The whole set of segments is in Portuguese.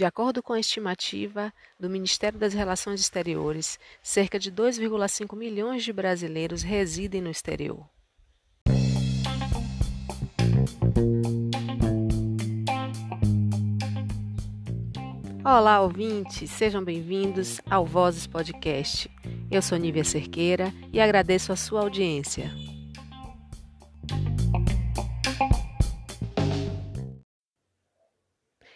De acordo com a estimativa do Ministério das Relações Exteriores, cerca de 2,5 milhões de brasileiros residem no exterior. Olá, ouvintes, sejam bem-vindos ao Vozes Podcast. Eu sou Nívia Cerqueira e agradeço a sua audiência.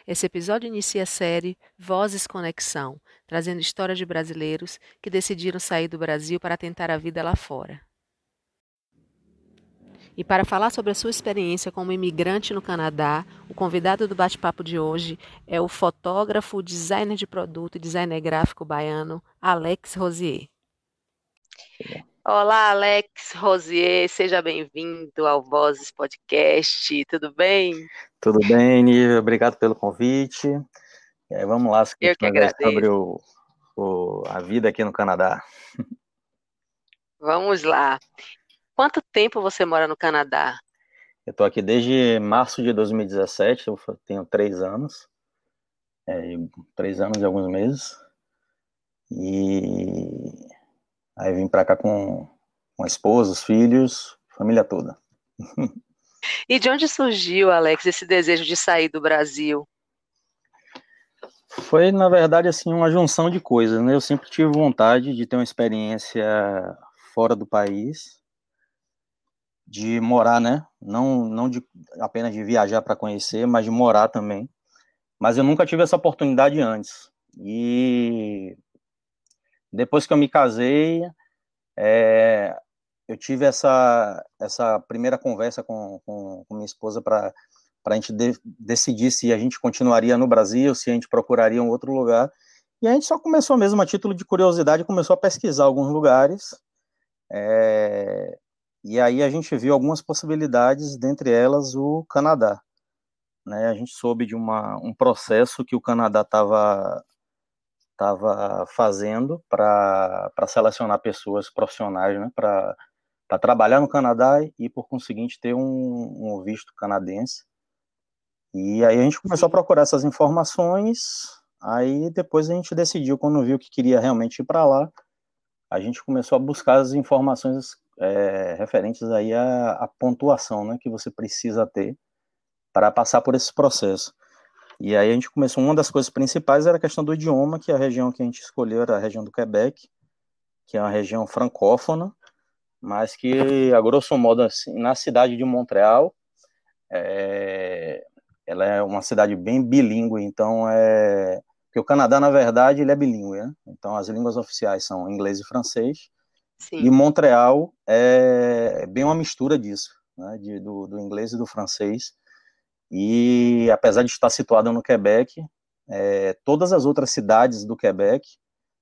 Esse episódio inicia a série Vozes Conexão, trazendo história de brasileiros que decidiram sair do Brasil para tentar a vida lá fora. E para falar sobre a sua experiência como imigrante no Canadá, o convidado do bate-papo de hoje é o fotógrafo, designer de produto e designer gráfico baiano Alex Rosier. Olá, Alex Rosier, seja bem-vindo ao Vozes Podcast, tudo bem? Tudo bem, Nívia, obrigado pelo convite. Aí, vamos lá, Eu que agradeço. sobre o, o, a vida aqui no Canadá. Vamos lá. Quanto tempo você mora no Canadá? Eu estou aqui desde março de 2017, eu tenho três anos, é, três anos e alguns meses. E aí vim para cá com, com a esposa, os filhos, família toda. E de onde surgiu, Alex, esse desejo de sair do Brasil? Foi, na verdade, assim, uma junção de coisas, né? Eu sempre tive vontade de ter uma experiência fora do país, de morar, né? Não, não de, apenas de viajar para conhecer, mas de morar também. Mas eu nunca tive essa oportunidade antes. E depois que eu me casei, é, eu tive essa, essa primeira conversa com, com, com minha esposa para a gente de, decidir se a gente continuaria no Brasil, se a gente procuraria um outro lugar. E a gente só começou mesmo, a título de curiosidade, começou a pesquisar alguns lugares. É, e aí a gente viu algumas possibilidades, dentre elas o Canadá. Né? A gente soube de uma, um processo que o Canadá estava tava fazendo para selecionar pessoas profissionais né? para trabalhar no Canadá e, por conseguinte, ter um, um visto canadense. E aí a gente começou a procurar essas informações, aí depois a gente decidiu, quando viu que queria realmente ir para lá, a gente começou a buscar as informações é, referentes aí à, à, pontuação né, que você precisa ter para passar por esse processo. E aí a gente começou, uma das coisas principais era a questão do idioma, que a região que a gente escolheu era a região do Quebec, que é uma região francófona, mas que, a grosso modo, assim, na cidade de Montreal, é, ela é uma cidade bem bilíngue, então é... Porque o Canadá, na verdade, ele é bilíngue, né? Então as línguas oficiais são inglês e francês, Sim. E Montreal é bem uma mistura disso, né, de, do, do, inglês e do francês. E apesar de estar situado no Quebec, é, todas as outras cidades do Quebec,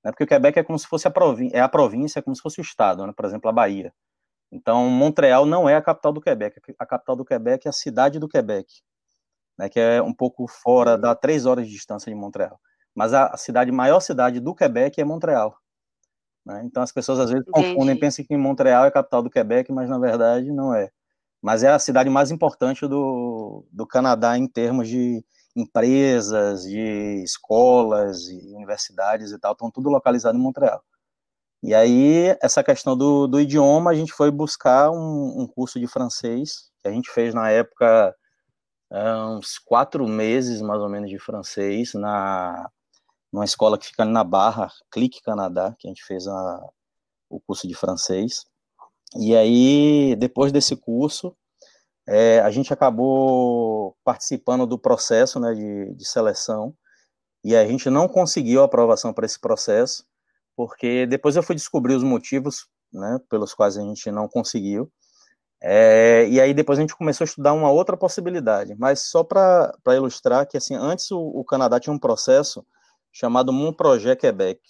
né, porque o Quebec é como se fosse a província, é a província, é como se fosse o estado, né, por exemplo, a Bahia. Então, Montreal não é a capital do Quebec, a capital do Quebec é a cidade do Quebec, né, que é um pouco fora, dá três horas de distância de Montreal. Mas a, a cidade, maior cidade do Quebec é Montreal. Né? Então as pessoas às vezes Entendi. confundem, pensam que Montreal é a capital do Quebec, mas na verdade não é. Mas é a cidade mais importante do, do Canadá em termos de empresas, de escolas universidades e tal, estão tudo localizado em Montreal. E aí, essa questão do, do idioma, a gente foi buscar um, um, curso de francês, que a gente fez na época uns quatro meses, mais ou menos, de francês, na numa escola que fica ali na Barra, Clique Canadá, que a gente fez a, o curso de francês. E aí, depois desse curso, é, a gente acabou participando do processo né, de, de seleção, e a gente não conseguiu aprovação para esse processo, porque depois eu fui descobrir os motivos né, pelos quais a gente não conseguiu. É, e aí depois a gente começou a estudar uma outra possibilidade, mas só para ilustrar que assim antes o, o Canadá tinha um processo chamado Mon Projet Quebec.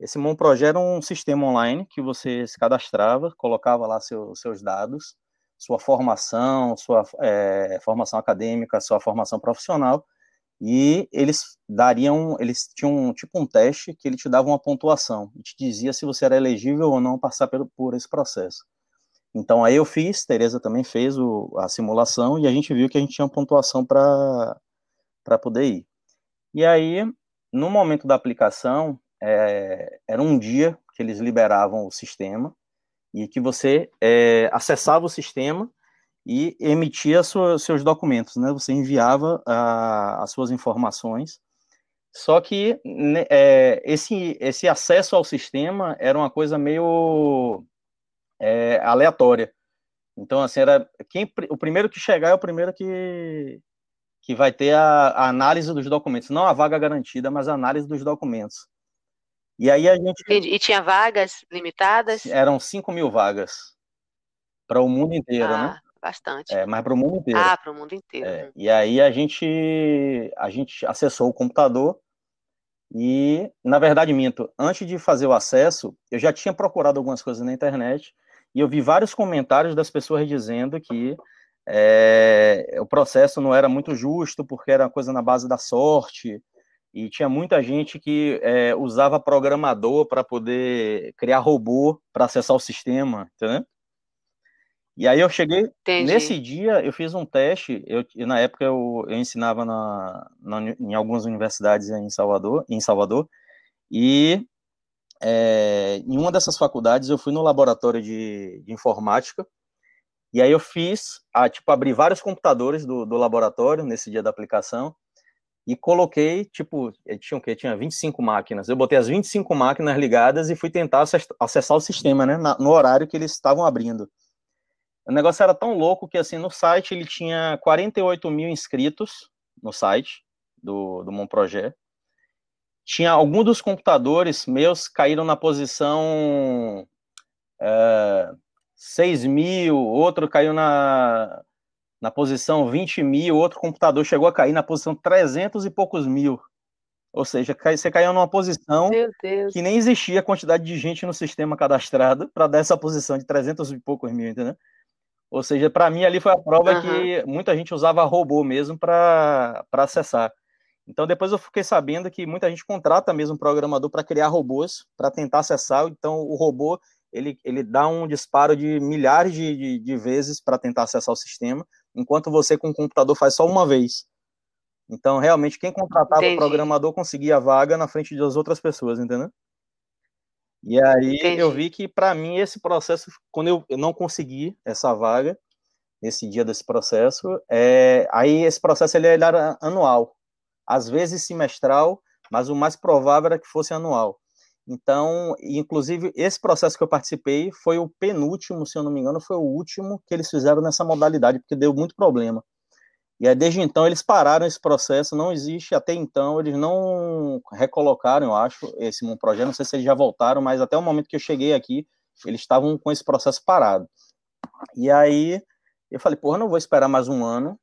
Esse Mon Projet era um sistema online que você se cadastrava, colocava lá seu, seus dados, sua formação, sua é, formação acadêmica, sua formação profissional, e eles dariam, eles tinham tipo um teste que ele te dava uma pontuação e te dizia se você era elegível ou não passar por, por esse processo. Então aí eu fiz, Tereza também fez o, a simulação e a gente viu que a gente tinha pontuação para para poder ir. E aí, no momento da aplicação, é, era um dia que eles liberavam o sistema e que você é, acessava o sistema e emitia sua, seus documentos, né? Você enviava a, as suas informações. Só que né, é, esse, esse acesso ao sistema era uma coisa meio é, aleatória. Então, assim, era quem, o primeiro que chegar é o primeiro que, que vai ter a, a análise dos documentos. Não a vaga garantida, mas a análise dos documentos. E aí a gente. E, e tinha vagas limitadas? Eram 5 mil vagas para o mundo inteiro, ah, né? Bastante. É, mas para o mundo inteiro. Ah, para o mundo inteiro. É, né? e aí a gente, a gente acessou o computador e, na verdade, minto, antes de fazer o acesso, eu já tinha procurado algumas coisas na internet e eu vi vários comentários das pessoas dizendo que é, o processo não era muito justo porque era uma coisa na base da sorte e tinha muita gente que é, usava programador para poder criar robô para acessar o sistema, entendeu? E aí eu cheguei, Entendi. nesse dia eu fiz um teste, eu, na época eu, eu ensinava na, na, em algumas universidades em Salvador, em Salvador e é, em uma dessas faculdades eu fui no laboratório de, de informática, e aí eu fiz, a, tipo, abri vários computadores do, do laboratório nesse dia da aplicação, e coloquei, tipo, tinha o quê? Tinha 25 máquinas. Eu botei as 25 máquinas ligadas e fui tentar acessar o sistema, né, no horário que eles estavam abrindo. O negócio era tão louco que, assim, no site ele tinha 48 mil inscritos no site do, do Monprojet. Tinha alguns dos computadores meus caíram na posição é, 6 mil, outro caiu na, na posição 20 mil, outro computador chegou a cair na posição 300 e poucos mil. Ou seja, você caiu numa posição que nem existia a quantidade de gente no sistema cadastrado para dar essa posição de 300 e poucos mil, entendeu? Ou seja, para mim ali foi a prova uhum. que muita gente usava robô mesmo para acessar. Então depois eu fiquei sabendo que muita gente contrata mesmo um programador para criar robôs para tentar acessar. Então o robô ele, ele dá um disparo de milhares de, de, de vezes para tentar acessar o sistema enquanto você com o computador faz só uma vez. Então, realmente, quem contratava Entendi. o programador conseguia a vaga na frente das outras pessoas, entendeu? E aí Entendi. eu vi que, para mim, esse processo, quando eu, eu não consegui essa vaga, nesse dia desse processo, é, aí esse processo ele era anual, às vezes semestral, mas o mais provável era que fosse anual. Então, inclusive, esse processo que eu participei foi o penúltimo, se eu não me engano, foi o último que eles fizeram nessa modalidade, porque deu muito problema. E aí, desde então, eles pararam esse processo, não existe, até então, eles não recolocaram, eu acho, esse projeto, não sei se eles já voltaram, mas até o momento que eu cheguei aqui, eles estavam com esse processo parado. E aí, eu falei, porra, não vou esperar mais um ano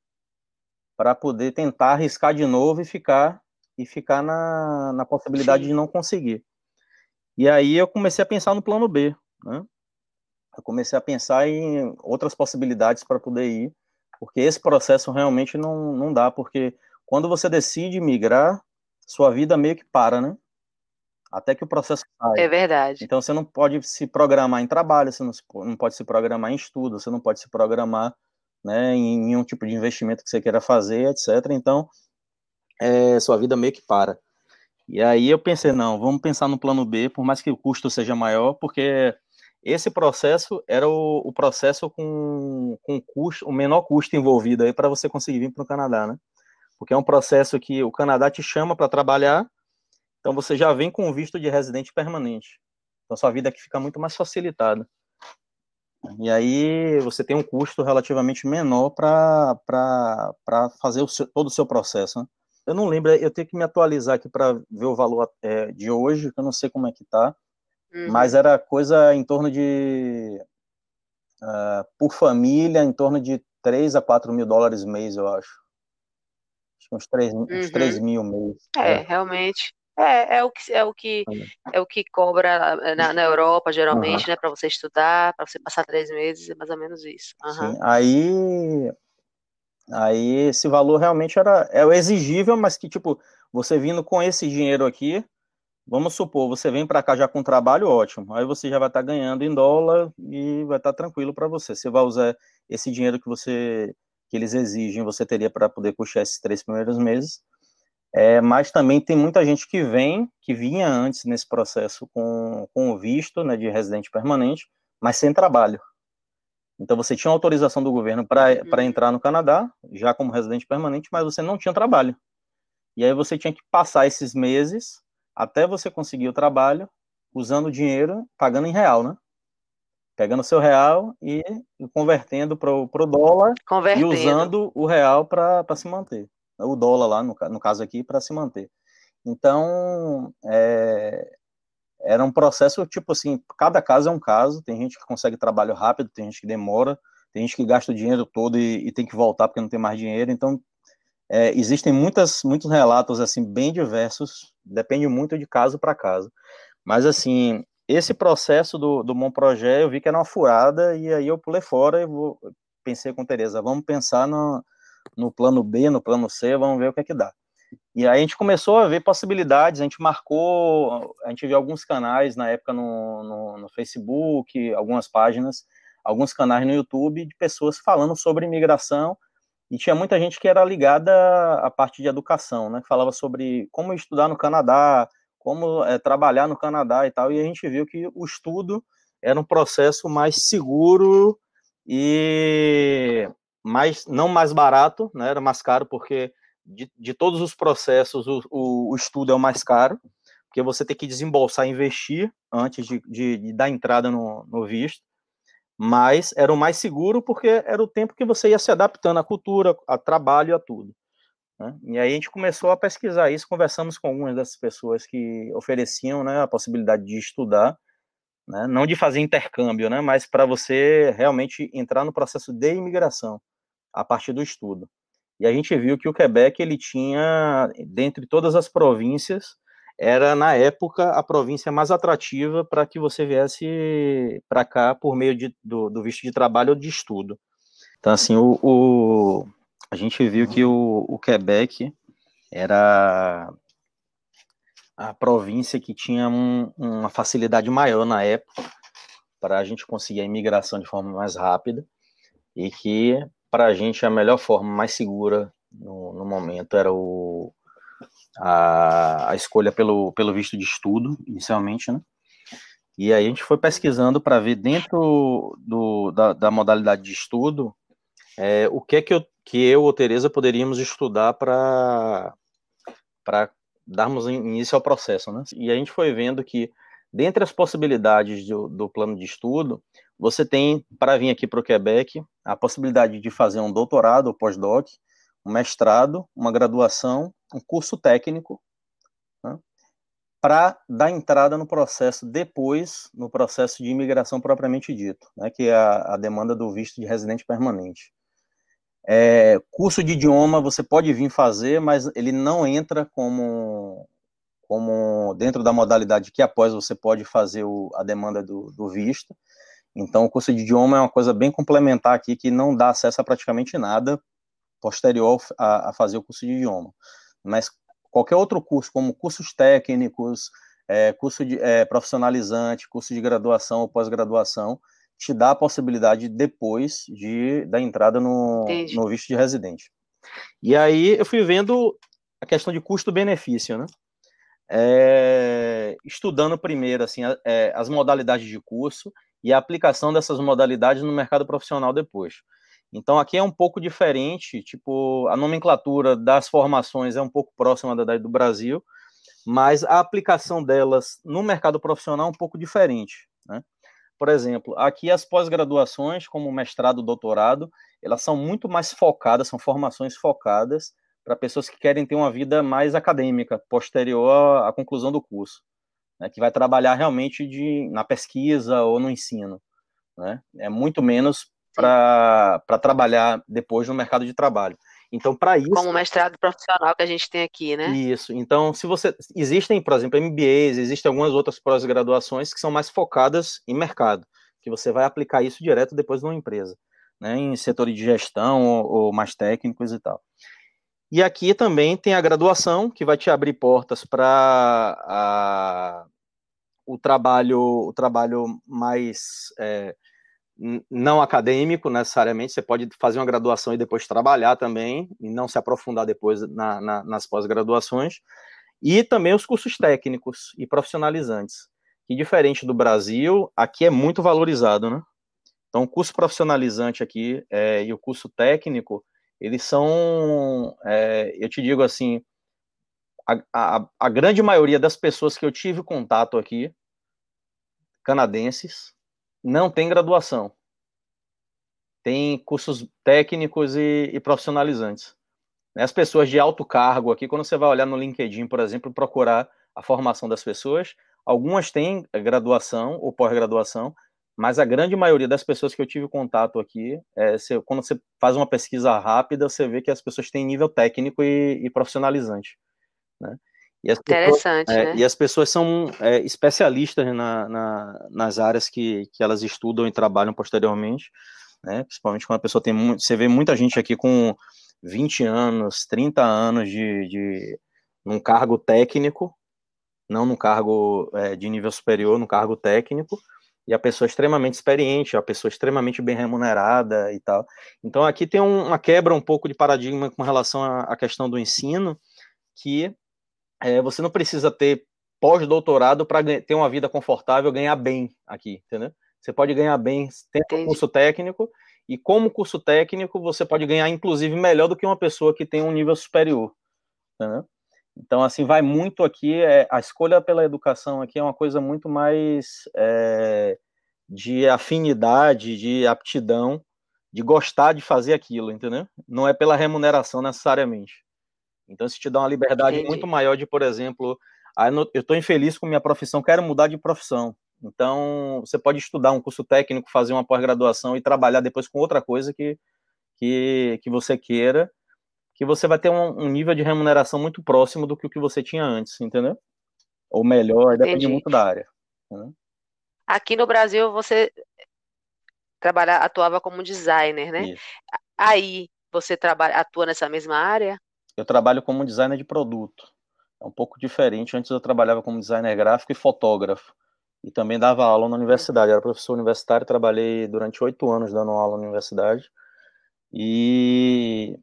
para poder tentar arriscar de novo e ficar e ficar na, na possibilidade Sim. de não conseguir. E aí eu comecei a pensar no plano B, né? Eu comecei a pensar em outras possibilidades para poder ir, porque esse processo realmente não, não dá, porque quando você decide migrar, sua vida meio que para, né? Até que o processo sai. É verdade. Então você não pode se programar em trabalho, você não, não pode se programar em estudo, você não pode se programar né, em, em um tipo de investimento que você queira fazer, etc. Então, é, sua vida meio que para. E aí eu pensei, não, vamos pensar no plano B, por mais que o custo seja maior, porque esse processo era o, o processo com, com custo, o menor custo envolvido aí para você conseguir vir para o Canadá, né? Porque é um processo que o Canadá te chama para trabalhar, então você já vem com visto de residente permanente. Então sua vida aqui fica muito mais facilitada. E aí você tem um custo relativamente menor para fazer o seu, todo o seu processo. Né? Eu não lembro, eu tenho que me atualizar aqui para ver o valor é, de hoje, que eu não sei como é que tá, uhum. mas era coisa em torno de, uh, por família, em torno de 3 a 4 mil dólares mês, eu acho. Acho que uns 3, uhum. uns 3 mil mês. É, é, realmente. É, é o que é o que é o que cobra na, na Europa geralmente, uhum. né, para você estudar, para você passar três meses, é mais ou menos isso. Sim. Aí Aí esse valor realmente era é o exigível, mas que tipo, você vindo com esse dinheiro aqui, vamos supor, você vem para cá já com trabalho, ótimo. Aí você já vai estar tá ganhando em dólar e vai estar tá tranquilo para você. Você vai usar esse dinheiro que você que eles exigem, você teria para poder custear esses três primeiros meses. É, mas também tem muita gente que vem, que vinha antes nesse processo com, com o visto né, de residente permanente, mas sem trabalho. Então você tinha autorização do governo para uhum. entrar no Canadá, já como residente permanente, mas você não tinha trabalho. E aí você tinha que passar esses meses até você conseguir o trabalho, usando o dinheiro, pagando em real, né? Pegando seu real e convertendo para o dólar e usando o real para se manter. O dólar lá, no, no caso aqui, para se manter. Então, é, era um processo, tipo assim, cada caso é um caso, tem gente que consegue trabalho rápido, tem gente que demora, tem gente que gasta o dinheiro todo e, e tem que voltar porque não tem mais dinheiro, então é, existem muitas, muitos relatos, assim, bem diversos, depende muito de caso para caso, mas, assim, esse processo do, do Bom Projeto, eu vi que era uma furada, e aí eu pulei fora e vou, pensei com Tereza, vamos pensar no, no plano B, no plano C, vamos ver o que é que dá. E aí a gente começou a ver possibilidades, a gente marcou, a gente viu alguns canais na época no, no, no, Facebook, algumas páginas, alguns canais no YouTube de pessoas falando sobre imigração, e tinha muita gente que era ligada à parte de educação, né, que falava sobre como estudar no Canadá, como é, trabalhar no Canadá e tal, e a gente viu que o estudo era um processo mais seguro e mais, não mais barato, né, era mais caro porque de, de todos os processos, o, o, o, estudo é o mais caro, porque você tem que desembolsar, investir antes de, de, de dar entrada no, no, visto, mas era o mais seguro porque era o tempo que você ia se adaptando à cultura, a trabalho, a tudo. Né? E aí a gente começou a pesquisar isso, conversamos com algumas dessas pessoas que ofereciam né, a possibilidade de estudar, né, não de fazer intercâmbio, né, mas para você realmente entrar no processo de imigração a partir do estudo. E a gente viu que o Quebec ele tinha, dentre todas as províncias, era na época a província mais atrativa para que você viesse para cá por meio de, do, do, visto de trabalho ou de estudo. Então, assim, o, o a gente viu que o, o Quebec era a província que tinha um, uma facilidade maior na época para a gente conseguir a imigração de forma mais rápida e que para a gente a melhor forma, mais segura no, no momento era o, a, a, escolha pelo, pelo visto de estudo, inicialmente, né? E aí a gente foi pesquisando para ver dentro do, da, da, modalidade de estudo é, o que é que eu, que eu ou Tereza poderíamos estudar para darmos início ao processo, né? E a gente foi vendo que dentre as possibilidades do, do plano de estudo, você tem, para vir aqui para o Quebec, a possibilidade de fazer um doutorado ou pós-doc, um mestrado, uma graduação, um curso técnico, né, para dar entrada no processo depois, no processo de imigração propriamente dito, né, que é a, a, demanda do visto de residente permanente. É, curso de idioma você pode vir fazer, mas ele não entra como, como dentro da modalidade que após você pode fazer o, a demanda do, do visto. Então, o curso de idioma é uma coisa bem complementar aqui, que não dá acesso a praticamente nada posterior a, a fazer o curso de idioma. Mas qualquer outro curso, como cursos técnicos, é, curso de, é, profissionalizante, curso de graduação ou pós-graduação, te dá a possibilidade depois de da entrada no, no visto de residente. E aí eu fui vendo a questão de custo-benefício, né? É, estudando primeiro assim é, as modalidades de curso e a aplicação dessas modalidades no mercado profissional depois. Então aqui é um pouco diferente, tipo, a nomenclatura das formações é um pouco próxima da do Brasil, mas a aplicação delas no mercado profissional é um pouco diferente, né? Por exemplo, aqui as pós-graduações, como mestrado, doutorado, elas são muito mais focadas, são formações focadas para pessoas que querem ter uma vida mais acadêmica, posterior à conclusão do curso né, que vai trabalhar realmente de, na pesquisa ou no ensino. Né? É muito menos para trabalhar depois no mercado de trabalho. Então, para isso. Como mestrado profissional que a gente tem aqui, né? Isso. Então, se você. Existem, por exemplo, MBAs, existem algumas outras pós-graduações que são mais focadas em mercado, que você vai aplicar isso direto depois numa empresa, né? Em setores de gestão ou, ou mais técnicos e tal. E aqui também tem a graduação, que vai te abrir portas para o trabalho, o trabalho mais, é, não acadêmico necessariamente, você pode fazer uma graduação e depois trabalhar também, e não se aprofundar depois na, na, nas pós-graduações, e também os cursos técnicos e profissionalizantes, que diferente do Brasil, aqui é muito valorizado, né? Então, o curso profissionalizante aqui é, e o curso técnico, eles são, é, eu te digo assim, a, a, a grande maioria das pessoas que eu tive contato aqui, canadenses, não tem graduação. Tem cursos técnicos e, e profissionalizantes. As pessoas de alto cargo aqui, quando você vai olhar no LinkedIn, por exemplo, procurar a formação das pessoas, algumas têm graduação ou pós-graduação, mas a grande maioria das pessoas que eu tive contato aqui, é, você, quando você faz uma pesquisa rápida, você vê que as pessoas têm nível técnico e, e profissionalizante. Né? E Interessante, pessoas, é, né? E as pessoas são é, especialistas na, na, nas áreas que, que elas estudam e trabalham posteriormente, né? Principalmente quando a pessoa tem muito. Você vê muita gente aqui com 20 anos, 30 anos de, de num cargo técnico, não num cargo é, de nível superior, num cargo técnico, e a pessoa extremamente experiente, a pessoa extremamente bem remunerada e tal. Então aqui tem um, uma quebra um pouco de paradigma com relação à, à questão do ensino, que é, você não precisa ter pós-doutorado para ter uma vida confortável, ganhar bem aqui, entendeu? Você pode ganhar bem tendo um curso técnico, e como curso técnico, você pode ganhar, inclusive, melhor do que uma pessoa que tem um nível superior, entendeu? Então, assim, vai muito aqui, é, a escolha pela educação aqui é uma coisa muito mais é, de afinidade, de aptidão, de gostar de fazer aquilo, entendeu? Não é pela remuneração necessariamente. Então, isso te dá uma liberdade Entendi. muito maior de, por exemplo, ah, eu estou infeliz com minha profissão, quero mudar de profissão. Então, você pode estudar um curso técnico, fazer uma pós-graduação e trabalhar depois com outra coisa que, que, que você queira, que você vai ter um, um nível de remuneração muito próximo do que o que você tinha antes, entendeu? Ou melhor, Entendi. depende muito da área. Né? Aqui no Brasil, você trabalha, atuava como designer, né? Isso. Aí, você trabalha, atua nessa mesma área? eu trabalho como designer de produto. É um pouco diferente. Antes eu trabalhava como designer gráfico e fotógrafo. E também dava aula na universidade. Eu era professor universitário, trabalhei durante oito anos dando aula na universidade. E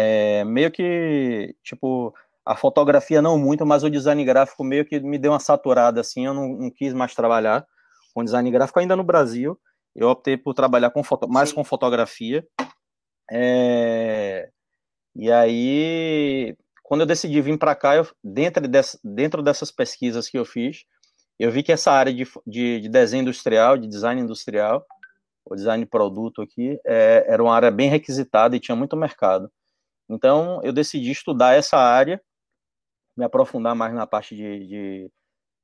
é, meio que, tipo, a fotografia não muito, mas o design gráfico meio que me deu uma saturada, assim, eu não, não quis mais trabalhar com design gráfico ainda no Brasil. Eu optei por trabalhar com foto, mais Sim. com fotografia. É, e aí, quando eu decidi vir para cá, eu, dentro, dessa, dentro dessas pesquisas que eu fiz, eu vi que essa área de, de, de desenho industrial, de design industrial, o design de produto aqui, é, era uma área bem requisitada e tinha muito mercado. Então, eu decidi estudar essa área, me aprofundar mais na parte de, de,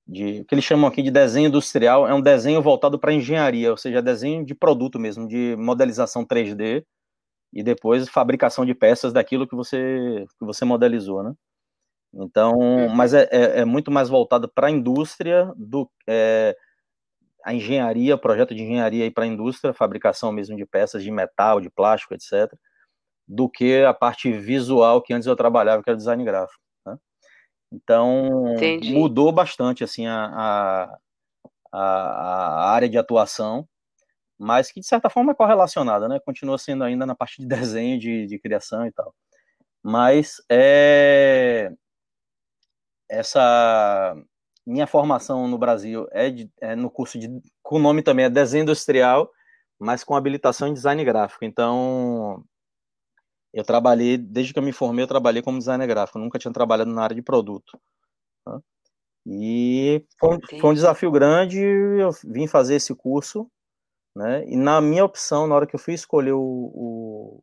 de o que eles chamam aqui de desenho industrial, é um desenho voltado para engenharia, ou seja, desenho de produto mesmo, de modelização 3D, e depois fabricação de peças daquilo que você, que você modelizou, né? Então, uhum. mas é, é, é, muito mais voltado para a indústria do é, a engenharia, projeto de engenharia para a indústria, fabricação mesmo de peças de metal, de plástico, etc., do que a parte visual que antes eu trabalhava, que era design gráfico. Né? Então, Entendi. mudou bastante assim a, a, a, área de atuação mas que de certa forma é correlacionada, né? Continua sendo ainda na parte de desenho, de, de criação e tal. Mas é, essa minha formação no Brasil é, de, é no curso de, com o nome também é desenho industrial, mas com habilitação em design gráfico. Então, eu trabalhei, desde que eu me formei, eu trabalhei como designer gráfico, nunca tinha trabalhado na área de produto. Tá? E foi, foi um desafio grande, eu vim fazer esse curso né? E na minha opção, na hora que eu fui escolher o, o,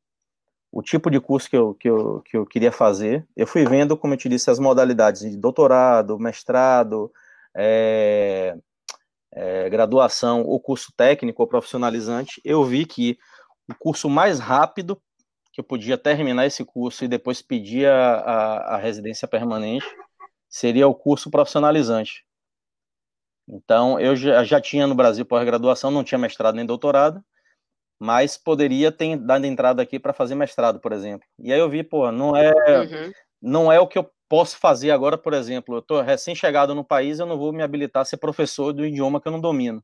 o tipo de curso que eu, que, eu, que eu queria fazer, eu fui vendo, como eu te disse, as modalidades de doutorado, mestrado, é, é, graduação, ou curso técnico ou profissionalizante. Eu vi que o curso mais rápido que eu podia terminar esse curso e depois pedir a, a, a residência permanente seria o curso profissionalizante. Então, eu já, já tinha no Brasil pós-graduação, não tinha mestrado nem doutorado, mas poderia ter dado entrada aqui para fazer mestrado, por exemplo. E aí eu vi, pô, não é, uhum. não é o que eu posso fazer agora, por exemplo. Eu estou recém-chegado no país, eu não vou me habilitar a ser professor do idioma que eu não domino.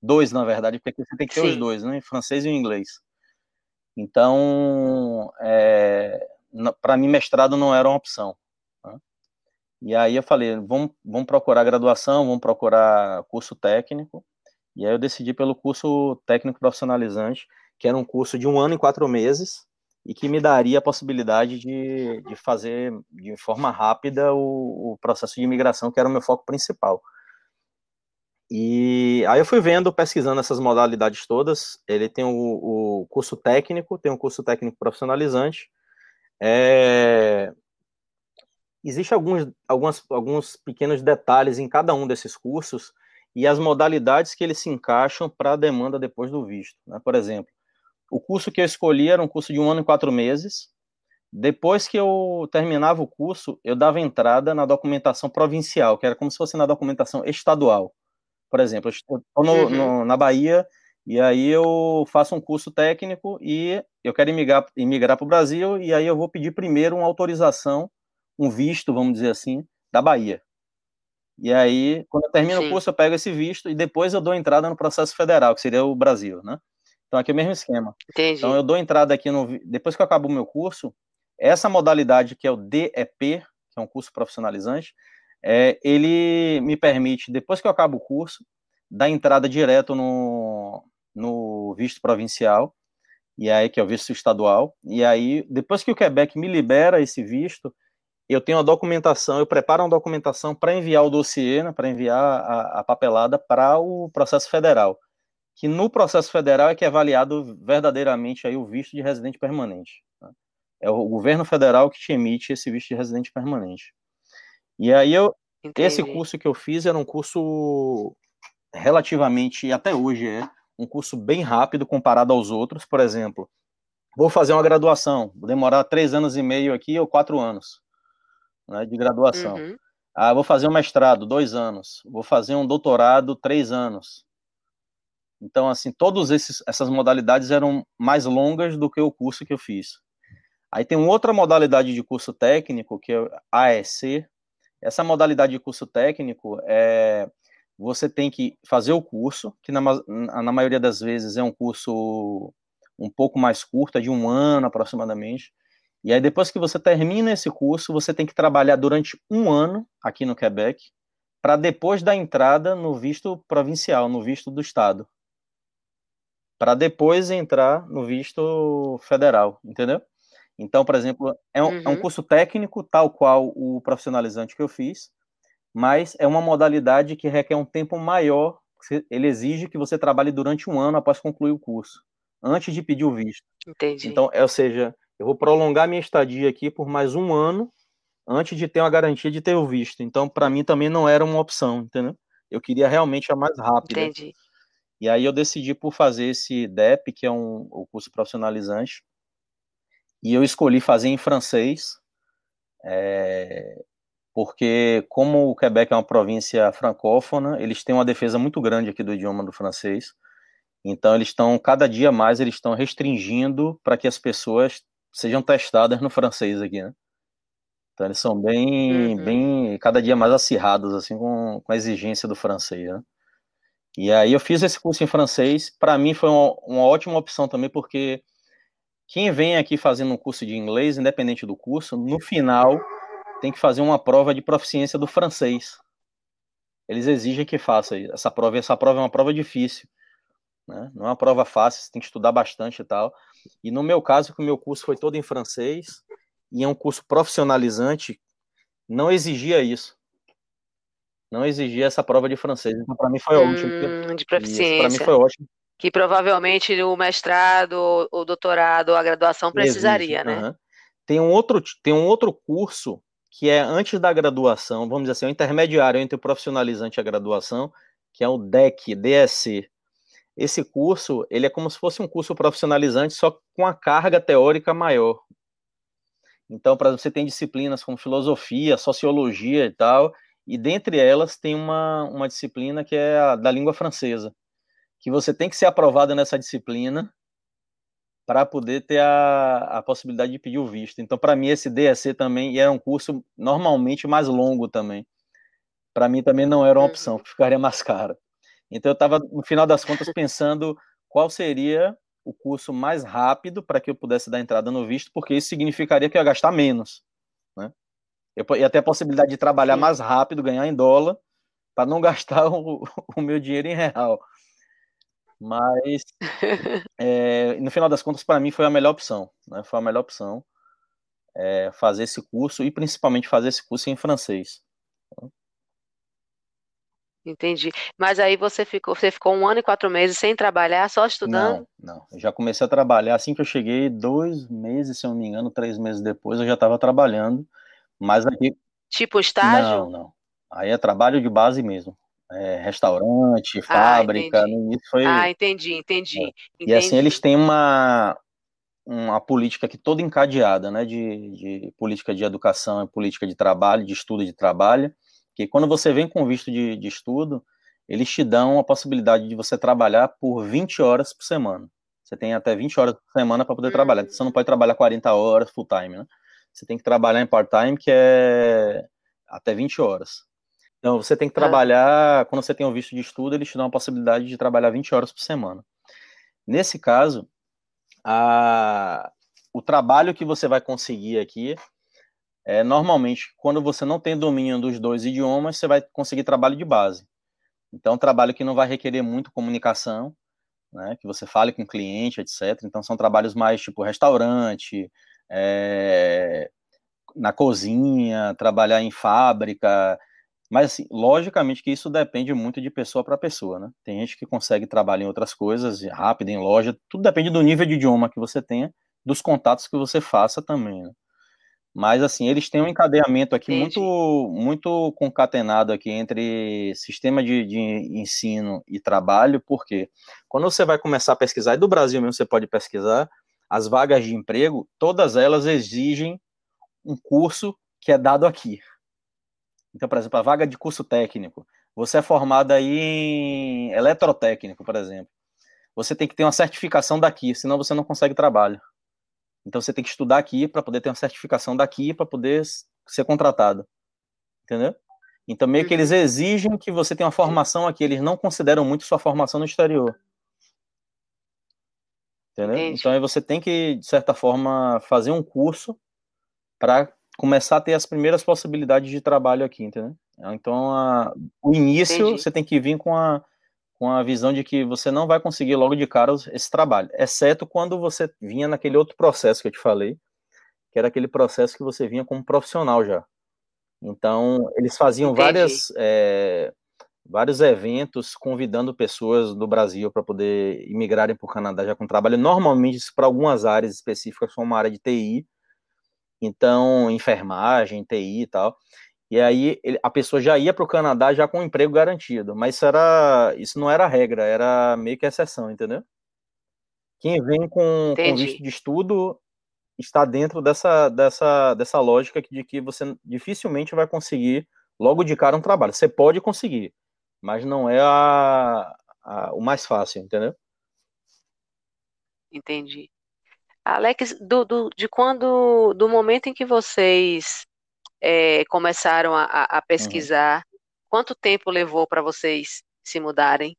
Dois, na verdade, porque você tem que ter Sim. os dois, né? Em francês e inglês. Então, é, para mim, mestrado não era uma opção. Né? E aí eu falei, vamos, vamos procurar graduação, vamos procurar curso técnico. E aí eu decidi pelo curso técnico profissionalizante, que era um curso de um ano e quatro meses, e que me daria a possibilidade de, de fazer de forma rápida o, o processo de imigração, que era o meu foco principal. E aí eu fui vendo, pesquisando essas modalidades todas. Ele tem o, o curso técnico, tem um curso técnico profissionalizante. É... Existem alguns, algumas, alguns pequenos detalhes em cada um desses cursos e as modalidades que eles se encaixam para a demanda depois do visto. Né? Por exemplo, o curso que eu escolhi era um curso de um ano e quatro meses. Depois que eu terminava o curso, eu dava entrada na documentação provincial, que era como se fosse na documentação estadual. Por exemplo, eu estou no, uhum. no, na Bahia e aí eu faço um curso técnico e eu quero imigrar, imigrar para o Brasil e aí eu vou pedir primeiro uma autorização, um visto, vamos dizer assim, da Bahia. E aí, quando eu termino Sim. o curso, eu pego esse visto e depois eu dou entrada no processo federal, que seria o Brasil, né? Então aqui é o mesmo esquema. Entendi. Então eu dou entrada aqui no depois que eu acabo o meu curso, essa modalidade que é o DEP, que é um curso profissionalizante, é, ele me permite, depois que eu acabo o curso, dar entrada direto no, no visto provincial, e aí que é o visto estadual, e aí depois que o Quebec me libera esse visto, eu tenho a documentação, eu preparo uma documentação para enviar o dossiê, né, para enviar a, a papelada para o processo federal, que no processo federal é que é avaliado verdadeiramente aí o visto de residente permanente. Né? É o governo federal que te emite esse visto de residente permanente. E aí eu, Entendi. esse curso que eu fiz era um curso relativamente, até hoje é, um curso bem rápido comparado aos outros. Por exemplo, vou fazer uma graduação, vou demorar três anos e meio aqui ou quatro anos né, de graduação. Uhum. Ah, vou fazer um mestrado, dois anos. Vou fazer um doutorado, três anos. Então, assim, todas essas modalidades eram mais longas do que o curso que eu fiz. Aí tem outra modalidade de curso técnico, que é AEC, essa modalidade de curso técnico é você tem que fazer o curso, que na, na maioria das vezes é um curso um pouco mais curto, é de um ano aproximadamente. E aí, depois que você termina esse curso, você tem que trabalhar durante um ano aqui no Quebec, para depois da entrada no visto provincial, no visto do Estado. Para depois entrar no visto federal, entendeu? Então, por exemplo, é um, uhum. é um, curso técnico, tal qual o profissionalizante que eu fiz, mas é uma modalidade que requer um tempo maior. Ele exige que você trabalhe durante um ano após concluir o curso, antes de pedir o visto. Entendi. Então, é, ou seja, eu vou prolongar minha estadia aqui por mais um ano antes de ter uma garantia de ter o visto. Então, para mim também não era uma opção, entendeu? Eu queria realmente a mais rápida. Entendi. E aí eu decidi por fazer esse DEP, que é um, o curso profissionalizante, e eu escolhi fazer em francês, é, porque como o Quebec é uma província francófona, eles têm uma defesa muito grande aqui do idioma do francês. Então eles estão cada dia mais eles estão restringindo para que as pessoas sejam testadas no francês aqui, né? Então eles são bem, uhum. bem, cada dia mais acirrados assim com, com a exigência do francês, né? E aí eu fiz esse curso em francês. Para mim foi uma, uma ótima opção também porque quem vem aqui fazendo um curso de inglês, independente do curso, no final tem que fazer uma prova de proficiência do francês. Eles exigem que faça essa prova. Essa prova é uma prova difícil, né? Não é uma prova fácil, você tem que estudar bastante e tal. E no meu caso, que o meu curso foi todo em francês e é um curso profissionalizante, não exigia isso. Não exigia essa prova de francês. Então, para mim foi hum, ótimo. De proficiência. Para mim foi ótimo que provavelmente o mestrado, o doutorado, a graduação precisaria, Existe, né? Tem um outro tem um outro curso que é antes da graduação, vamos dizer assim, o intermediário entre o profissionalizante e a graduação, que é o DEC, DSC. Esse curso, ele é como se fosse um curso profissionalizante, só com a carga teórica maior. Então, para você tem disciplinas como filosofia, sociologia e tal, e dentre elas tem uma, uma disciplina que é a da língua francesa que você tem que ser aprovado nessa disciplina para poder ter a, a possibilidade de pedir o visto. Então, para mim, esse DSC também era um curso normalmente mais longo também. Para mim também não era uma opção, uhum. ficaria mais caro. Então eu estava, no final das contas, pensando qual seria o curso mais rápido para que eu pudesse dar entrada no visto, porque isso significaria que eu ia gastar menos. Né? Eu ia ter a possibilidade de trabalhar Sim. mais rápido, ganhar em dólar, para não gastar o, o, meu dinheiro em real. Mas, é, no final das contas, para mim foi a melhor opção. Né? Foi a melhor opção é, fazer esse curso e principalmente fazer esse curso em francês. Entendi. Mas aí você ficou, você ficou um ano e quatro meses sem trabalhar, só estudando? Não, não. Eu já comecei a trabalhar assim que eu cheguei, dois meses, se eu não me engano, três meses depois, eu já estava trabalhando. Mas aqui. Tipo estágio? Não, não. Aí é trabalho de base mesmo. É, restaurante, ah, fábrica. Ah, no início foi. Ah, entendi, entendi, é. entendi. E assim, eles têm uma, uma política aqui toda encadeada, né? De, de política de educação, política de trabalho, de estudo de trabalho que quando você vem com visto de, de estudo, eles te dão a possibilidade de você trabalhar por 20 horas por semana. Você tem até 20 horas por semana para poder trabalhar. Você não pode trabalhar 40 horas full time, né? Você tem que trabalhar em part-time, que é até 20 horas. Então, você tem que trabalhar, quando você tem o visto de estudo, eles te dão a possibilidade de trabalhar 20 horas por semana. Nesse caso, a, o trabalho que você vai conseguir aqui é, normalmente, quando você não tem domínio dos dois idiomas, você vai conseguir trabalho de base. Então, trabalho que não vai requerer muito comunicação, né, que você fale com o cliente, etc. Então, são trabalhos mais tipo restaurante, é, na cozinha, trabalhar em fábrica. Mas, assim, logicamente que isso depende muito de pessoa para pessoa, né? Tem gente que consegue trabalhar em outras coisas, rápido, em loja, tudo depende do nível de idioma que você tenha, dos contatos que você faça também, né? Mas assim, eles têm um encadeamento aqui muito muito concatenado aqui entre sistema de, de ensino e trabalho, porque quando você vai começar a pesquisar, e do Brasil mesmo você pode pesquisar, as vagas de emprego, todas elas exigem um curso que é dado aqui. Então, por exemplo, a vaga de curso técnico, você é formado aí em eletrotécnico, por exemplo. Você tem que ter uma certificação daqui, senão você não consegue trabalho. Então você tem que estudar aqui para poder ter uma certificação daqui para poder ser contratado. Entendeu? Então meio que eles uhum. exigem que você tenha uma formação aqui, eles não consideram muito sua formação no exterior. Entendeu? Entendi. Então aí você tem que, de certa forma, fazer um curso para começar a ter as primeiras possibilidades de trabalho aqui, entendeu? Então, a, o início Entendi. você tem que vir com a, com a visão de que você não vai conseguir logo de cara esse trabalho, exceto quando você vinha naquele outro processo que eu te falei, que era aquele processo que você vinha como profissional já. Então, eles faziam várias, é, vários eventos convidando pessoas do Brasil para poder imigrarem para o Canadá já com trabalho, normalmente para algumas áreas específicas, como a área de TI, então, enfermagem, TI e tal. E aí ele, a pessoa já ia para o Canadá já com um emprego garantido. Mas isso, era, isso não era regra, era meio que exceção, entendeu? Quem vem com, com visto de estudo está dentro dessa, dessa, dessa lógica de que você dificilmente vai conseguir logo de cara um trabalho. Você pode conseguir, mas não é a, a, o mais fácil, entendeu? Entendi. Alex, do, do, de quando, do momento em que vocês é, começaram a, a uhum. pesquisar, uhum. quanto tempo levou para vocês se mudarem?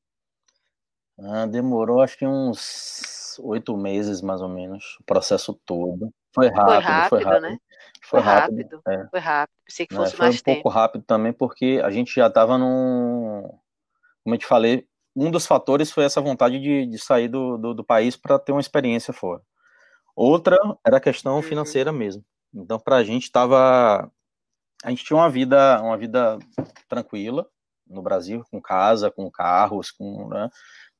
Ah, demorou acho que uns oito meses, mais ou menos, o processo todo. Foi rápido, foi rápido, foi rápido. Né? Foi, rápido, rápido é. foi rápido. Pensei que fosse foi mais um tempo. pouco rápido também, porque a gente já estava num. Como eu te falei, um dos fatores foi essa vontade de, de sair do, do, do país para ter uma experiência fora. Outra era a questão uhum. financeira mesmo. Então, para a gente estava a gente tinha uma vida, uma vida tranquila no Brasil, com casa, com carros, com, né?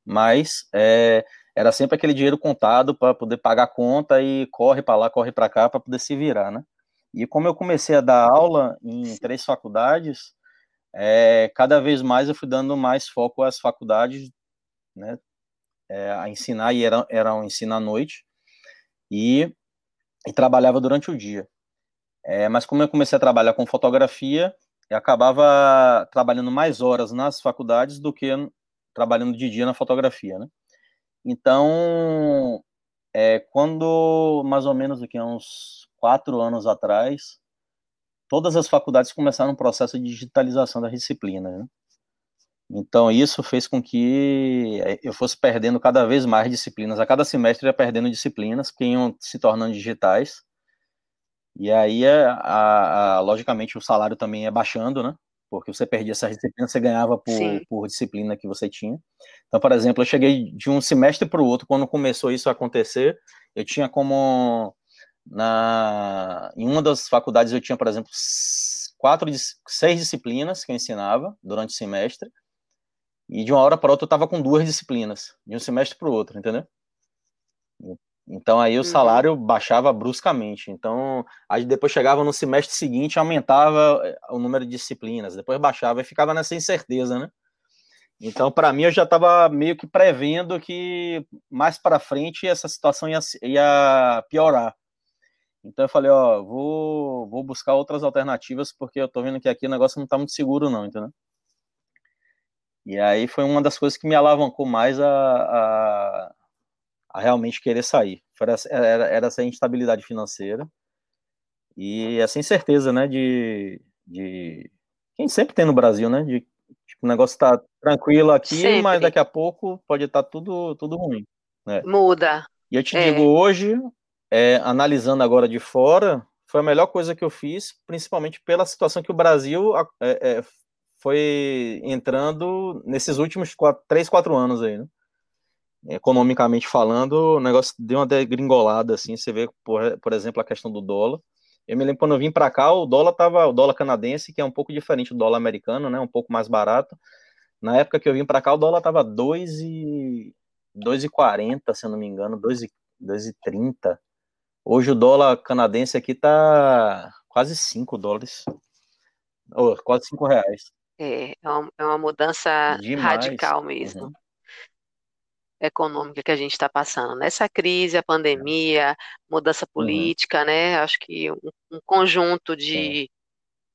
mas é, era sempre aquele dinheiro contado para poder pagar a conta e corre para lá, corre para cá para poder se virar, né? E como eu comecei a dar aula em três faculdades, é, cada vez mais eu fui dando mais foco às faculdades, né? É, a ensinar e era, era um ensino à noite e, e trabalhava durante o dia. É, mas como eu comecei a trabalhar com fotografia, eu acabava trabalhando mais horas nas faculdades do que trabalhando de dia na fotografia, né? Então, é, quando mais ou menos aqui, uns quatro anos atrás, todas as faculdades começaram um processo de digitalização da disciplina, né? Então, isso fez com que eh, eu fosse perdendo cada vez mais disciplinas. A cada semestre eu ia perdendo disciplinas, que iam se tornando digitais. E aí, eh, a, a, logicamente, o salário também ia baixando, né? Porque você perdia essas disciplinas, você ganhava por, por disciplina que você tinha. Então, por exemplo, eu cheguei de um semestre para o outro, quando começou isso a acontecer, eu tinha como. Na, em uma das faculdades eu tinha, por exemplo, quatro, seis disciplinas que eu ensinava durante o semestre, e de uma hora para outra eu estava com duas disciplinas, de um semestre para o outro, entendeu? Então aí o uhum. salário baixava bruscamente. Então, aí depois chegava no semestre seguinte, aumentava eh, o número de disciplinas, depois baixava e ficava nessa incerteza, né? Então, para mim, eu já estava meio que prevendo que mais para frente essa situação ia, ia, piorar. Então, eu falei: Ó, vou, vou buscar outras alternativas, porque eu estou vendo que aqui o negócio não está muito seguro, não, entendeu? E aí foi uma das coisas que me alavancou mais a, a, a realmente querer sair. Era, era, essa instabilidade financeira e essa incerteza, né, de, de quem sempre tem no Brasil, né, de tipo, o negócio tá tranquilo aqui, sempre. mas daqui a pouco pode estar tá tudo, tudo ruim. Né? Muda. E eu te é. digo, hoje, é, analisando agora de fora, foi a melhor coisa que eu fiz, principalmente pela situação que o Brasil é, é, foi entrando nesses últimos quatro, três, quatro anos aí, né? Economicamente falando, o negócio deu uma degringolada, assim, você vê, por, por exemplo, a questão do dólar. Eu me lembro quando eu vim para cá, o dólar tava, o dólar canadense, que é um pouco diferente do dólar americano, né, um pouco mais barato. Na época que eu vim para cá, o dólar tava 2 e 2,40, se eu não me engano, 2,30. Hoje o dólar canadense aqui tá quase 5 dólares. Oh, quase 5 reais. É, é uma, é uma mudança Demais. radical mesmo. Uhum. Econômica que a gente está passando. Nessa crise, a pandemia, mudança uhum. política, uhum. né? Acho que um, um conjunto de,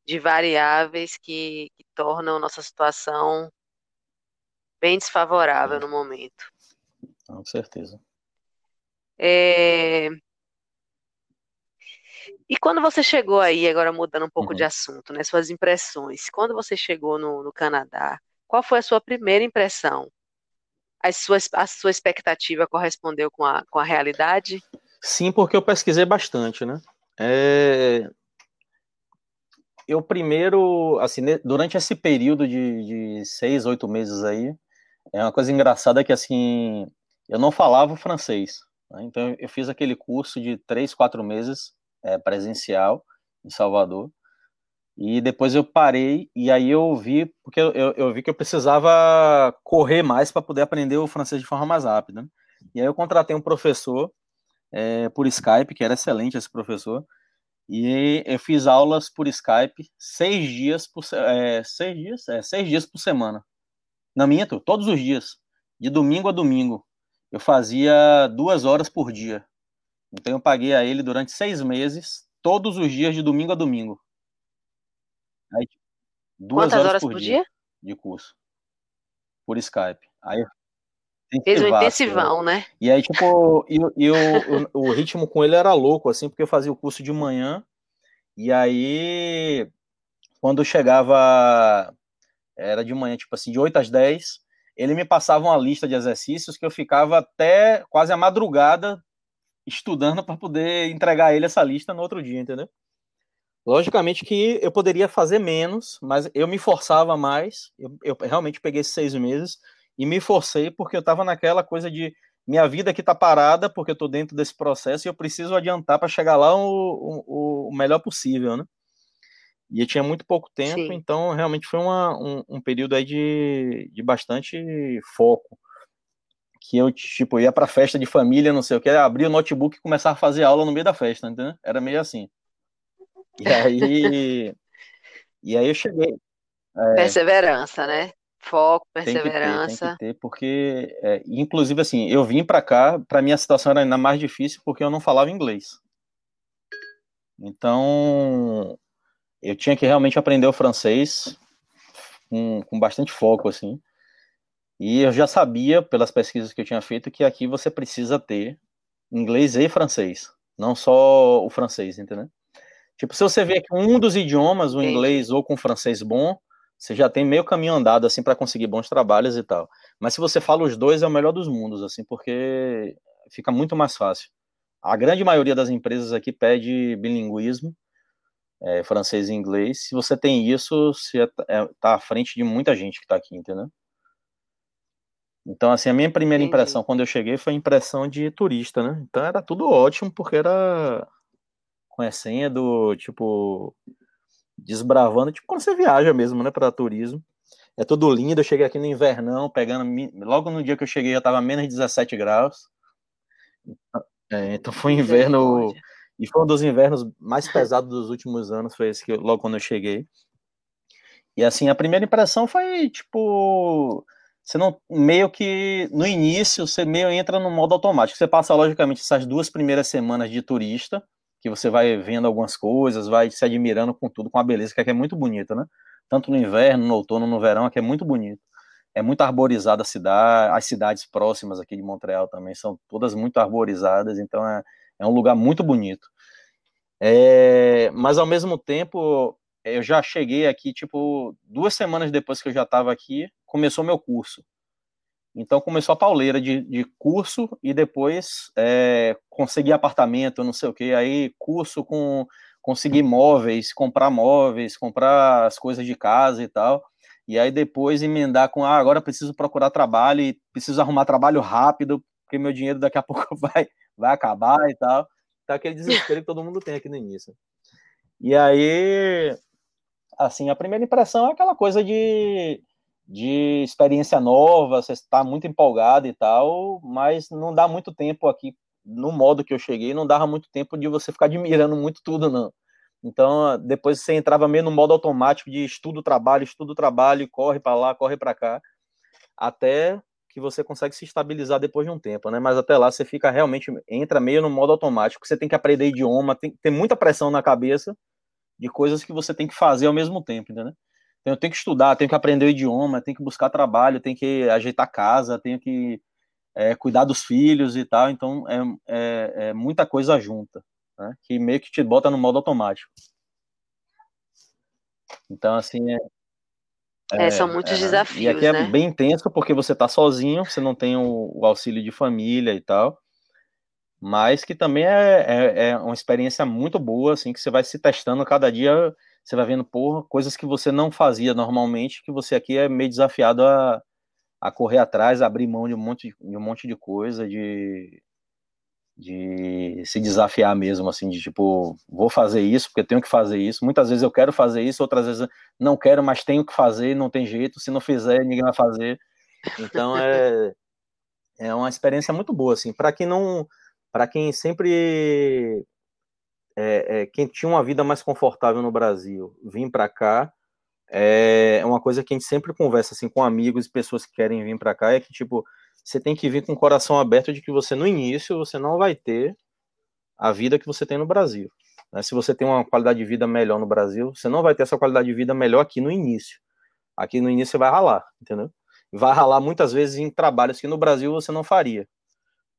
de variáveis que, que, tornam nossa situação bem desfavorável no momento. Com certeza. É, e quando você chegou aí, agora mudando um pouco uhum. de assunto, né, suas impressões, quando você chegou no, no Canadá, qual foi a sua primeira impressão? As suas, a sua expectativa correspondeu com a, com a realidade? Sim, porque eu pesquisei bastante, né? É... Eu primeiro, assim, durante esse período de, de seis, oito meses aí, é uma coisa engraçada que, assim, eu não falava francês. Né? Então, eu fiz aquele curso de três, quatro meses é, presencial em Salvador. E depois eu parei e aí eu vi, porque eu, eu vi que eu precisava correr mais para poder aprender o francês de forma mais rápida. Né? E aí eu contratei um professor é, por Skype, que era excelente esse professor, e eu fiz aulas por Skype seis dias por é, seis dias, é, seis dias por semana. Não minto, todos os dias, de domingo a domingo. Eu fazia duas horas por dia. Então eu paguei a ele durante seis meses, todos os dias de domingo a domingo. Aí, duas Quantas horas, horas por, por dia, dia, de curso. Por Skype. Aí Fez um intensivão, né? E aí, tipo, e, e o, o, o, ritmo com ele era louco, assim, porque eu fazia o curso de manhã, e aí, quando chegava, era de manhã, tipo assim, de 8 às 10, ele me passava uma lista de exercícios que eu ficava até quase a madrugada estudando para poder entregar ele essa lista no outro dia, entendeu? Logicamente que eu poderia fazer menos, mas eu me forçava mais. Eu, eu realmente peguei esses seis meses e me forcei porque eu estava naquela coisa de minha vida aqui está parada porque eu estou dentro desse processo e eu preciso adiantar para chegar lá o, o, o, melhor possível, né? E eu tinha muito pouco tempo, Sim. então realmente foi uma, um, um período aí de, de bastante foco que eu, tipo, ia pra festa de família, não sei o que, abria o notebook e começava a fazer aula no meio da festa, entendeu? Era meio assim. E aí. e aí eu cheguei. É, perseverança, né? Foco, perseverança. Tem que ter, tem que ter porque, é, inclusive, assim, eu vim para cá, para mim a situação era ainda mais difícil porque eu não falava inglês. Então, eu tinha que realmente aprender o francês com, com bastante foco, assim. E eu já sabia, pelas pesquisas que eu tinha feito, que aqui você precisa ter inglês e francês, não só o francês, entendeu? Tipo, se você vê que um dos idiomas, o inglês ou com francês bom, você já tem meio caminho andado assim para conseguir bons trabalhos e tal. Mas se você fala os dois é o melhor dos mundos assim, porque fica muito mais fácil. A grande maioria das empresas aqui pede bilinguismo, é, francês e inglês. Se você tem isso, você está é, à frente de muita gente que está aqui, entendeu? Então, assim, a minha primeira Entendi. impressão quando eu cheguei foi a impressão de turista, né? Então era tudo ótimo, porque era conhecendo, tipo, desbravando, tipo quando você viaja mesmo, né, para turismo. É tudo lindo. Eu cheguei aqui no invernão, pegando. Logo no dia que eu cheguei, já tava menos de 17 graus. É, então foi um inverno. E foi um dos invernos mais pesados dos últimos anos. Foi esse que eu, logo quando eu cheguei. E assim, a primeira impressão foi tipo. Você não. Meio que. No início, você meio entra no modo automático. Você passa, logicamente, essas duas primeiras semanas de turista que você vai vendo algumas coisas, vai se admirando com tudo, com a beleza, que aqui é muito bonita, né? Tanto no inverno, no outono, no verão, aqui é muito bonito. É muito arborizada a cidade, as cidades próximas aqui de Montreal também são todas muito arborizadas, então é, é um lugar muito bonito. É, mas ao mesmo tempo, eu já cheguei aqui, tipo, duas semanas depois que eu já estava aqui, começou meu curso. Então começou a pauleira de, de curso e depois é, conseguir apartamento, não sei o que, aí curso com conseguir móveis, comprar móveis, comprar as coisas de casa e tal. E aí depois emendar com, ah, agora preciso procurar trabalho e preciso arrumar trabalho rápido, porque meu dinheiro daqui a pouco vai, vai acabar e tal. Tá aquele desespero que todo mundo tem aqui no início. E aí, assim, a primeira impressão é aquela coisa de de experiência nova, você está muito empolgado e tal, mas não dá muito tempo aqui, no modo que eu cheguei, não dava muito tempo de você ficar admirando muito tudo, não. Então, depois você entrava meio no modo automático de estudo, trabalho, estudo, trabalho, corre para lá, corre para cá, até que você consegue se estabilizar depois de um tempo, né? Mas até lá você fica realmente, entra meio no modo automático, você tem que aprender idioma, tem, tem muita pressão na cabeça de coisas que você tem que fazer ao mesmo tempo, entendeu? Então, eu tenho que estudar, tenho que aprender o idioma, tenho que buscar trabalho, tenho que ajeitar casa, tenho que é, cuidar dos filhos e tal. Então, é, é, é, muita coisa junta, né? que meio que te bota no modo automático. Então, assim, é, é, são muitos desafios. E aqui é né? bem intenso porque você está sozinho, você não tem o, o, auxílio de família e tal. Mas que também é, é, é, uma experiência muito boa, assim, que você vai se testando cada dia você vai vendo, porra, coisas que você não fazia normalmente, que você aqui é meio desafiado a, a correr atrás, a abrir mão de um monte de, um monte de coisa, de, de se desafiar mesmo, assim, de tipo, vou fazer isso porque tenho que fazer isso. Muitas vezes eu quero fazer isso, outras vezes não quero, mas tenho que fazer, não tem jeito. Se não fizer, ninguém vai fazer. Então é, é uma experiência muito boa, assim, para quem não, para quem sempre é, é, quem tinha uma vida mais confortável no Brasil vir para cá é, uma coisa que a gente sempre conversa assim com amigos e pessoas que querem vir para cá é que tipo você tem que vir com o coração aberto de que você no início você não vai ter a vida que você tem no Brasil. Né? Se você tem uma qualidade de vida melhor no Brasil, você não vai ter essa qualidade de vida melhor aqui no início. Aqui no início você vai ralar, entendeu? Vai ralar muitas vezes em trabalhos que no Brasil você não faria.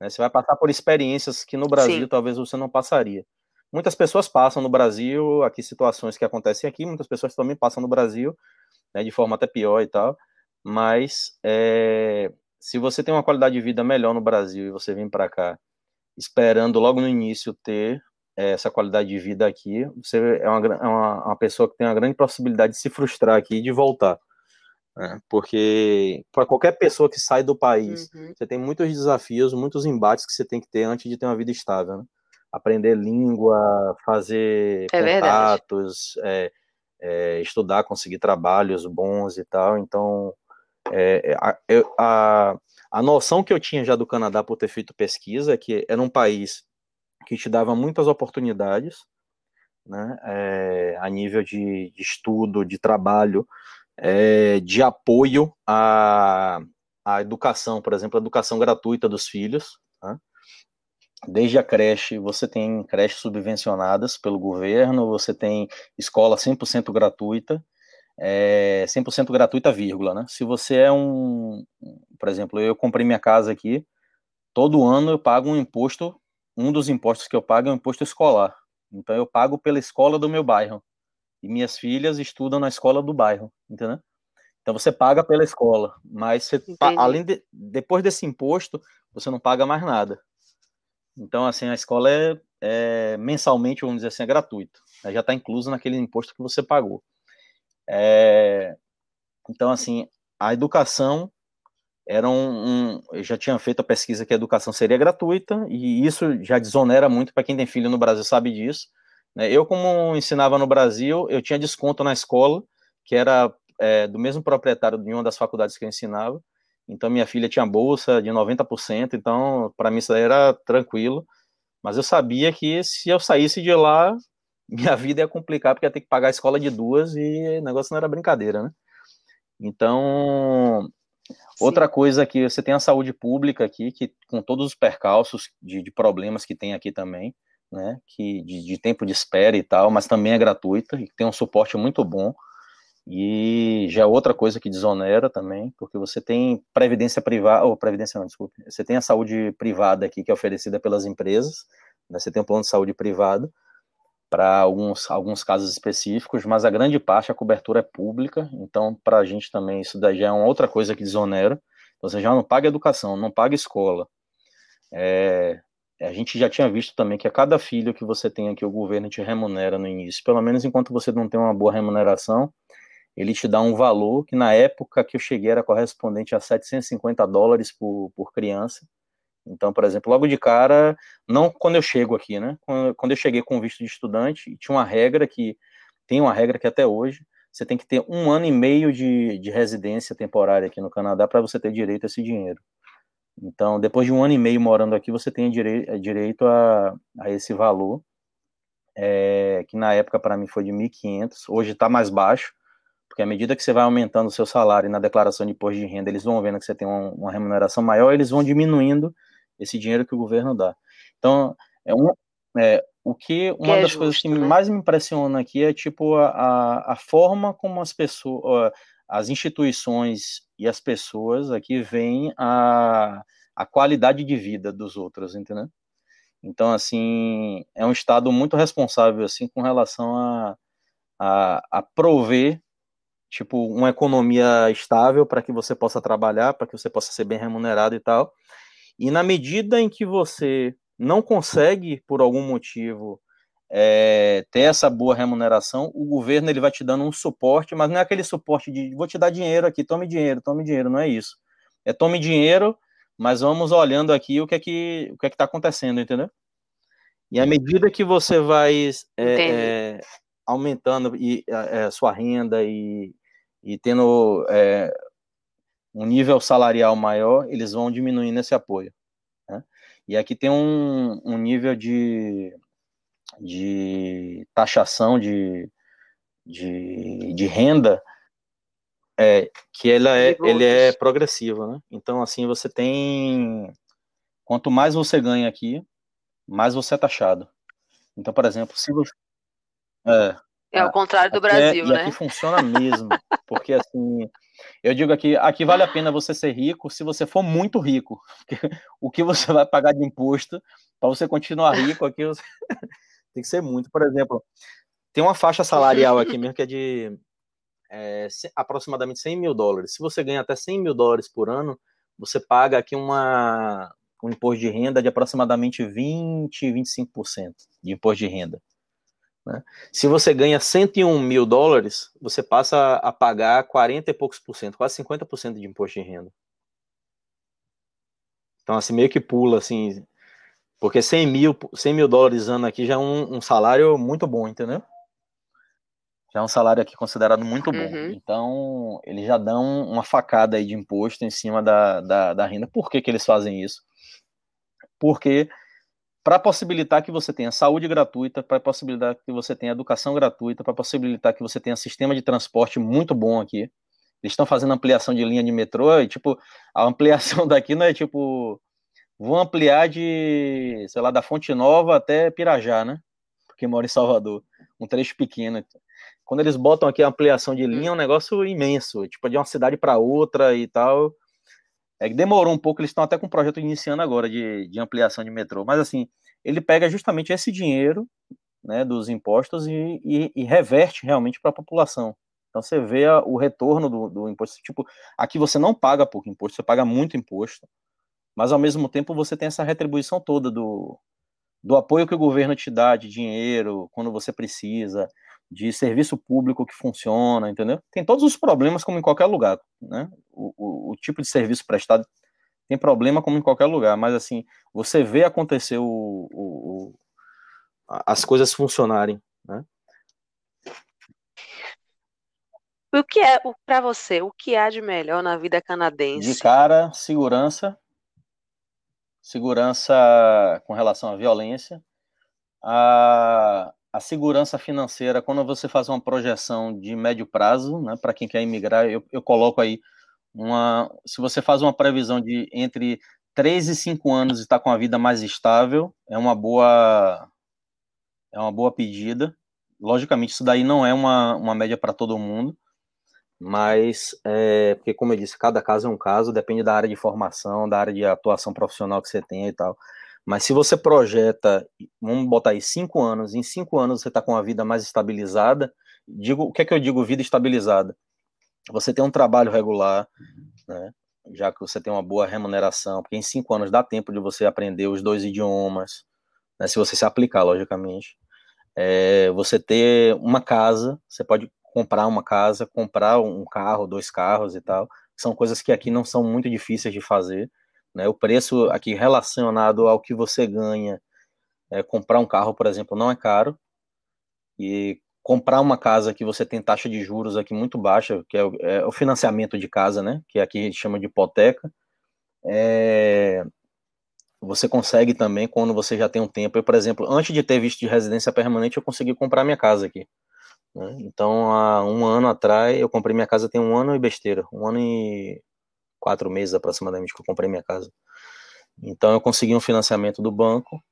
Né? Você vai passar por experiências que no Brasil Sim. talvez você não passaria. Muitas pessoas passam no Brasil, aqui situações que acontecem aqui, muitas pessoas também passam no Brasil, né, de forma até pior e tal, mas é, se você tem uma qualidade de vida melhor no Brasil e você vem para cá esperando logo no início ter é, essa qualidade de vida aqui, você é uma, é uma, uma, pessoa que tem uma grande possibilidade de se frustrar aqui e de voltar. Né? Porque para qualquer pessoa que sai do país, uhum. você tem muitos desafios, muitos embates que você tem que ter antes de ter uma vida estável. Né? aprender língua, fazer é contatos, é, é, estudar, conseguir trabalhos bons e tal. Então, é, é, a, a, a noção que eu tinha já do Canadá por ter feito pesquisa é que era um país que te dava muitas oportunidades, né, é, a nível de, de, estudo, de trabalho, é, de apoio à, à educação, por exemplo, a educação gratuita dos filhos, né, Desde a creche, você tem creches subvencionadas pelo governo, você tem escola 100% gratuita, é, 100% gratuita, vírgula, né? Se você é um, por exemplo, eu comprei minha casa aqui, todo ano eu pago um imposto, um dos impostos que eu pago é um imposto escolar. Então eu pago pela escola do meu bairro. E minhas filhas estudam na escola do bairro, entendeu? Então você paga pela escola, mas você, além de, depois desse imposto, você não paga mais nada. Então, assim, a escola é, é mensalmente, vamos dizer assim, é gratuito. Já está incluso naquele imposto que você pagou. É, então, assim, a educação era um, um, Eu já tinha feito a pesquisa que a educação seria gratuita, e isso já desonera muito para quem tem filho no Brasil, sabe disso. Né? Eu, como ensinava no Brasil, eu tinha desconto na escola, que era é, do mesmo proprietário de uma das faculdades que eu ensinava. Então, minha filha tinha bolsa de 90%, então, para mim, isso daí era tranquilo. Mas eu sabia que se eu saísse de lá, minha vida ia complicar, porque ia ter que pagar a escola de duas e o negócio não era brincadeira, né? Então, Sim. outra coisa que você tem a saúde pública aqui, que com todos os percalços de, de problemas que tem aqui também, né? Que de, de tempo de espera e tal, mas também é gratuita e tem um suporte muito bom. E já é outra coisa que desonera também, porque você tem previdência privada, ou previdência não, desculpe, você tem a saúde privada aqui que é oferecida pelas empresas, né, você tem um plano de saúde privado para alguns, alguns casos específicos, mas a grande parte a cobertura é pública, então para a gente também isso daí já é uma outra coisa que desonera, você já não paga educação, não paga escola, é, a gente já tinha visto também que a cada filho que você tem aqui, o governo te remunera no início, pelo menos enquanto você não tem uma boa remuneração, ele te dá um valor que na época que eu cheguei era correspondente a 750 dólares por, por criança. Então, por exemplo, logo de cara, não quando eu chego aqui, né? Quando eu cheguei com visto de estudante, tinha uma regra que, tem uma regra que até hoje, você tem que ter um ano e meio de, de residência temporária aqui no Canadá para você ter direito a esse dinheiro. Então, depois de um ano e meio morando aqui, você tem direi direito a, a esse valor, é, que na época para mim foi de 1.500, hoje está mais baixo, porque à medida que você vai aumentando o seu salário na declaração de imposto de renda, eles vão vendo que você tem uma, uma remuneração maior, eles vão diminuindo esse dinheiro que o governo dá. Então, é, um, é o que uma que é das justo, coisas que né? mais me impressiona aqui é tipo a, a forma como as pessoas, as instituições e as pessoas aqui veem a, a qualidade de vida dos outros, entendeu? Então, assim, é um estado muito responsável assim com relação a, a, a prover tipo, uma economia estável para que você possa trabalhar, para que você possa ser bem remunerado e tal. E na medida em que você não consegue, por algum motivo, é, ter essa boa remuneração, o governo ele vai te dando um suporte, mas não é aquele suporte de vou te dar dinheiro aqui, tome dinheiro, tome dinheiro, não é isso. É tome dinheiro, mas vamos olhando aqui o que é que o que é que está acontecendo, entendeu? E à medida que você vai é, é, aumentando e, a, sua renda e, e tendo um nível salarial maior, eles vão diminuindo esse apoio. Né? E aqui tem um, um nível de, de taxação de, de, de renda é, que ela é, ele é progressivo, né? Então, assim, você tem... Quanto mais você ganha aqui, mais você é taxado. Então, por exemplo, se você... É, é o contrário do aqui é, Brasil, é, né? E aqui funciona mesmo, porque assim, eu digo aqui, aqui vale a pena você ser rico se você for muito rico. o que você vai pagar de imposto para você continuar rico aqui você... tem que ser muito. Por exemplo, tem uma faixa salarial aqui mesmo que é de é, aproximadamente 100 mil dólares. Se você ganha até 100 mil dólares por ano, você paga aqui uma, um imposto de renda de aproximadamente 20, 25% de imposto de renda. Né? Se você ganha 101 mil dólares, você passa a pagar 40 e poucos por cento, quase 50% de imposto de renda. Então, assim, meio que pula, assim, porque 100 mil, 100 mil dólares ano aqui já é um, um salário muito bom, entendeu? Já é um salário aqui considerado muito bom. Uhum. Então, eles já dão uma facada aí de imposto em cima da, da, da renda. Por que, que eles fazem isso? Porque para possibilitar que você tenha saúde gratuita, para possibilitar que você tenha educação gratuita, para possibilitar que você tenha sistema de transporte muito bom aqui. Eles estão fazendo ampliação de linha de metrô e, tipo, a ampliação daqui não é tipo, vou ampliar de, sei lá, da Fonte Nova até Pirajá, né? Porque mora em Salvador. Um trecho pequeno. Quando eles botam aqui a ampliação de linha, é um negócio imenso, tipo, de uma cidade para outra e tal. É que demorou um pouco, eles estão até com um projeto iniciando agora de, de ampliação de metrô. Mas assim, ele pega justamente esse dinheiro né, dos impostos e, e, e reverte realmente para a população. Então você vê a, o retorno do, do, imposto. Tipo, aqui você não paga pouco imposto, você paga muito imposto, mas ao mesmo tempo você tem essa retribuição toda do, do apoio que o governo te dá de dinheiro quando você precisa, de serviço público que funciona, entendeu? Tem todos os problemas como em qualquer lugar, né? O, o, o tipo de serviço prestado tem problema como em qualquer lugar, mas assim, você vê acontecer o, o as coisas funcionarem, né? O que é, para você, o que há de melhor na vida canadense? De cara, segurança, segurança com relação à violência, a, a segurança financeira, quando você faz uma projeção de médio prazo, né, para quem quer imigrar, eu, eu coloco aí uma, se você faz uma previsão de entre 3 e 5 anos e está com a vida mais estável, é uma boa é uma boa pedida. Logicamente, isso daí não é uma, uma média para todo mundo, mas, é, porque como eu disse, cada caso é um caso, depende da área de formação, da área de atuação profissional que você tem e tal. Mas se você projeta, vamos botar aí cinco anos, em cinco anos você está com a vida mais estabilizada, digo, o que é que eu digo vida estabilizada? Você tem um trabalho regular, né? Já que você tem uma boa remuneração, porque em cinco anos dá tempo de você aprender os dois idiomas, né? Se você se aplicar, logicamente é, você ter uma casa, você pode comprar uma casa, comprar um carro, dois carros e tal, são coisas que aqui não são muito difíceis de fazer, né? O preço aqui relacionado ao que você ganha, é, comprar um carro, por exemplo, não é caro, e comprar uma casa que você tem taxa de juros aqui muito baixa, que é o, é o financiamento de casa, né? Que aqui a gente chama de hipoteca, é, você consegue também quando você já tem um tempo. Eu, por exemplo, antes de ter visto de residência permanente, eu consegui comprar minha casa aqui. Né? Então, há um ano atrás, eu comprei minha casa tem um ano e besteira, um ano e quatro meses aproximadamente que eu comprei minha casa. Então, eu consegui um financiamento do banco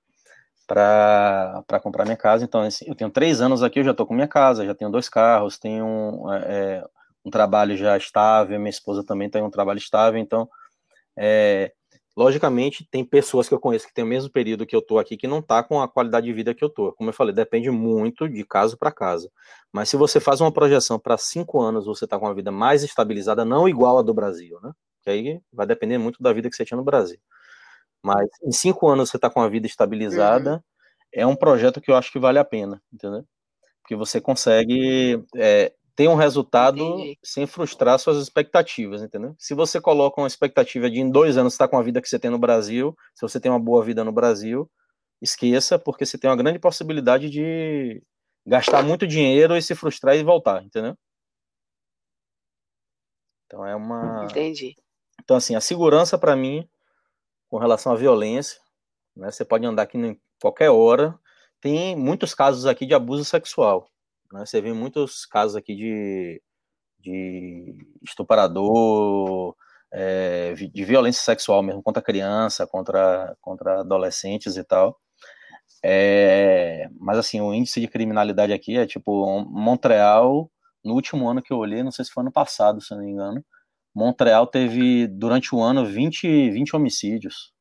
para comprar minha casa. Então, assim, eu tenho três anos aqui, eu já estou com minha casa, já tenho dois carros, tenho um, é, é, um trabalho já estável, minha esposa também tem um trabalho estável, então é, Logicamente, tem pessoas que eu conheço que tem o mesmo período que eu tô aqui que não tá com a qualidade de vida que eu tô. Como eu falei, depende muito de caso para caso. Mas se você faz uma projeção para cinco anos, você tá com uma vida mais estabilizada, não igual a do Brasil, né? Que aí vai depender muito da vida que você tinha no Brasil. Mas em cinco anos você tá com a vida estabilizada, uhum. é um projeto que eu acho que vale a pena, entendeu? Porque você consegue é, ter um resultado Entendi. sem frustrar suas expectativas, entendeu? Se você coloca uma expectativa de em dois anos estar tá com a vida que você tem no Brasil, se você tem uma boa vida no Brasil, esqueça, porque você tem uma grande possibilidade de gastar muito dinheiro e se frustrar e voltar, entendeu? Então é uma. Entendi. Então, assim, a segurança para mim, com relação à violência, né? Você pode andar aqui em qualquer hora. Tem muitos casos aqui de abuso sexual. Né? Você vê muitos casos aqui de, de estuprador, é, de violência sexual mesmo contra criança, contra, contra adolescentes e tal. É, mas assim, o índice de criminalidade aqui é tipo Montreal, no último ano que eu olhei, não sei se foi ano passado, se não me engano, Montreal teve durante o ano 20, 20 homicídios.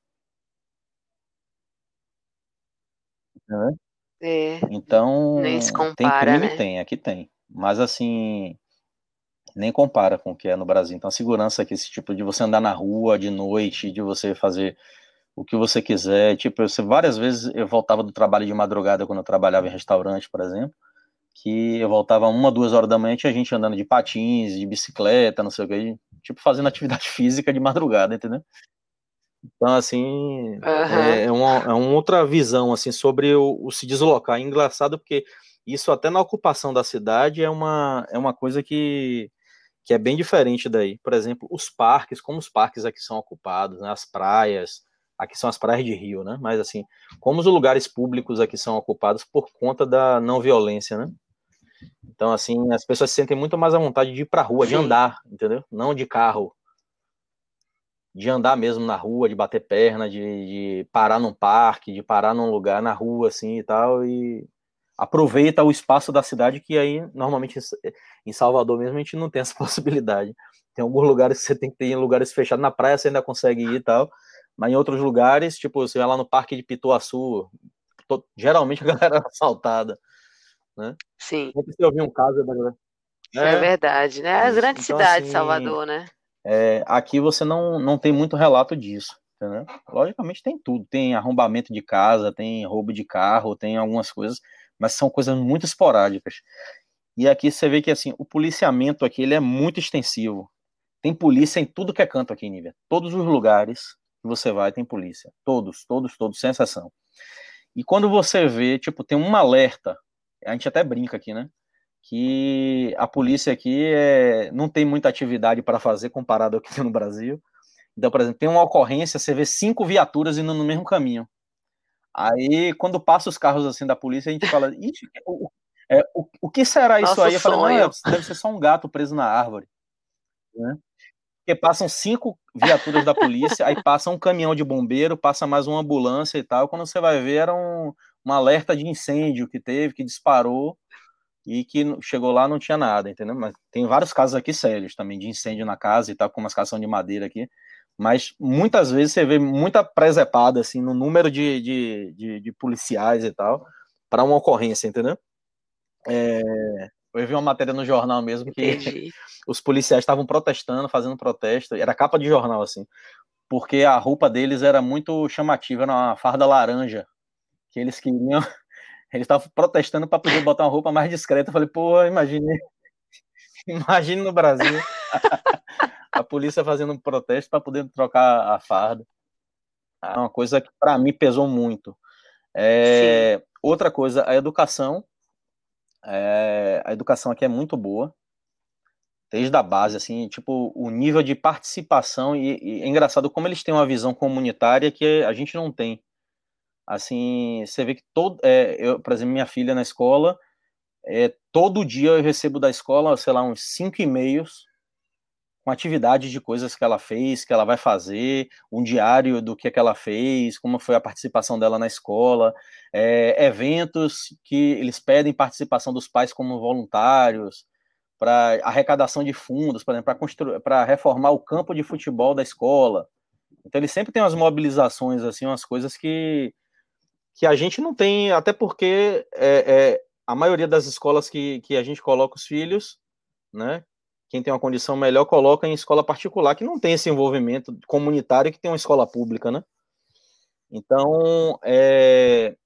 É. É, então, nem se tem compara, crime? né? Tem, aqui tem. Mas assim, nem compara com o que é no Brasil. Então, a segurança aqui, esse tipo de você andar na rua de noite, de você fazer o que você quiser. Tipo, eu, várias vezes eu voltava do trabalho de madrugada quando eu trabalhava em restaurante, por exemplo, que eu voltava uma, duas horas da manhã, tinha gente andando de patins, de bicicleta, não sei o que, tipo, fazendo atividade física de madrugada, entendeu? Então, assim, uhum. é, uma, é uma outra visão, assim, sobre o, o, se deslocar. É engraçado porque isso até na ocupação da cidade é uma, é uma coisa que, que é bem diferente daí. Por exemplo, os parques, como os parques aqui são ocupados, né, as praias, aqui são as praias de Rio, né, mas assim, como os lugares públicos aqui são ocupados por conta da não violência, né, então, assim, as pessoas se sentem muito mais à vontade de ir pra rua, Sim. de andar, entendeu? Não de carro de andar mesmo na rua, de bater perna, de, de, parar num parque, de parar num lugar na rua, assim e tal, e aproveita o espaço da cidade que aí, normalmente, em Salvador mesmo, a gente não tem essa possibilidade. Tem alguns lugares que você tem que ter em lugares fechados, na praia você ainda consegue ir e tal, mas em outros lugares, tipo, você vai lá no Parque de Pituaçu, geralmente a galera era assaltada, né? Sim. Você ouviu um caso, é, é verdade, né? As grandes então, cidades, assim, Salvador, né? É, aqui você não, não tem muito relato disso, entendeu? Logicamente tem tudo, tem arrombamento de casa, tem roubo de carro, tem algumas coisas, mas são coisas muito esporádicas. E aqui você vê que assim, o policiamento aqui ele é muito extensivo. Tem polícia em tudo que é canto aqui, Nívia. Todos os lugares que você vai tem polícia. Todos, todos, todos, sem exceção. E quando você vê, tipo, tem um alerta, a gente até brinca aqui, né? Que a polícia aqui é, não tem muita atividade para fazer comparado ao que tem no Brasil. Então, por exemplo, tem uma ocorrência, você vê cinco viaturas indo no mesmo caminho. Aí, quando passa os carros assim da polícia, a gente fala, o, é, o, o que será isso Nossa, aí? Eu falei, não, deve ser só um gato preso na árvore. Né? Porque passam cinco viaturas da polícia, aí passa um caminhão de bombeiro, passa mais uma ambulância e tal. Quando você vai ver, era um, um alerta de incêndio que teve, que disparou e que chegou lá não tinha nada, entendeu? Mas tem vários casos aqui sérios também de incêndio na casa e tal, como as casas são de madeira aqui. Mas muitas vezes você vê muita presepada assim no número de, de, de, de policiais e tal para uma ocorrência, entendeu? É, eu vi uma matéria no jornal mesmo que Entendi. os policiais estavam protestando, fazendo protesto, era capa de jornal assim, porque a roupa deles era muito chamativa, era uma farda laranja, que eles queriam, eles estavam protestando para poder botar uma roupa mais discreta. Eu falei, pô, imagine, imagine no Brasil a polícia fazendo um protesto para poder trocar a farda. É uma coisa que para mim pesou muito. É, outra coisa, a educação é, a educação aqui é muito boa, desde a base, assim, tipo, o nível de participação, e, e, é engraçado como eles têm uma visão comunitária que a gente não tem. Assim, você vê que todo, é, eu, por exemplo, minha filha na escola, é, todo dia eu recebo da escola, sei lá, uns cinco e-mails com atividades de coisas que ela fez, que ela vai fazer, um diário do que, que ela fez, como foi a participação dela na escola, é, eventos que eles pedem participação dos pais como voluntários, para arrecadação de fundos, por exemplo, para reformar o campo de futebol da escola. Então eles sempre têm umas mobilizações, assim, umas coisas que, que a gente não tem, até porque é, é, a maioria das escolas que, que a gente coloca os filhos, né, quem tem uma condição melhor coloca em escola particular, que não tem esse envolvimento comunitário que tem uma escola pública, né? Então, é,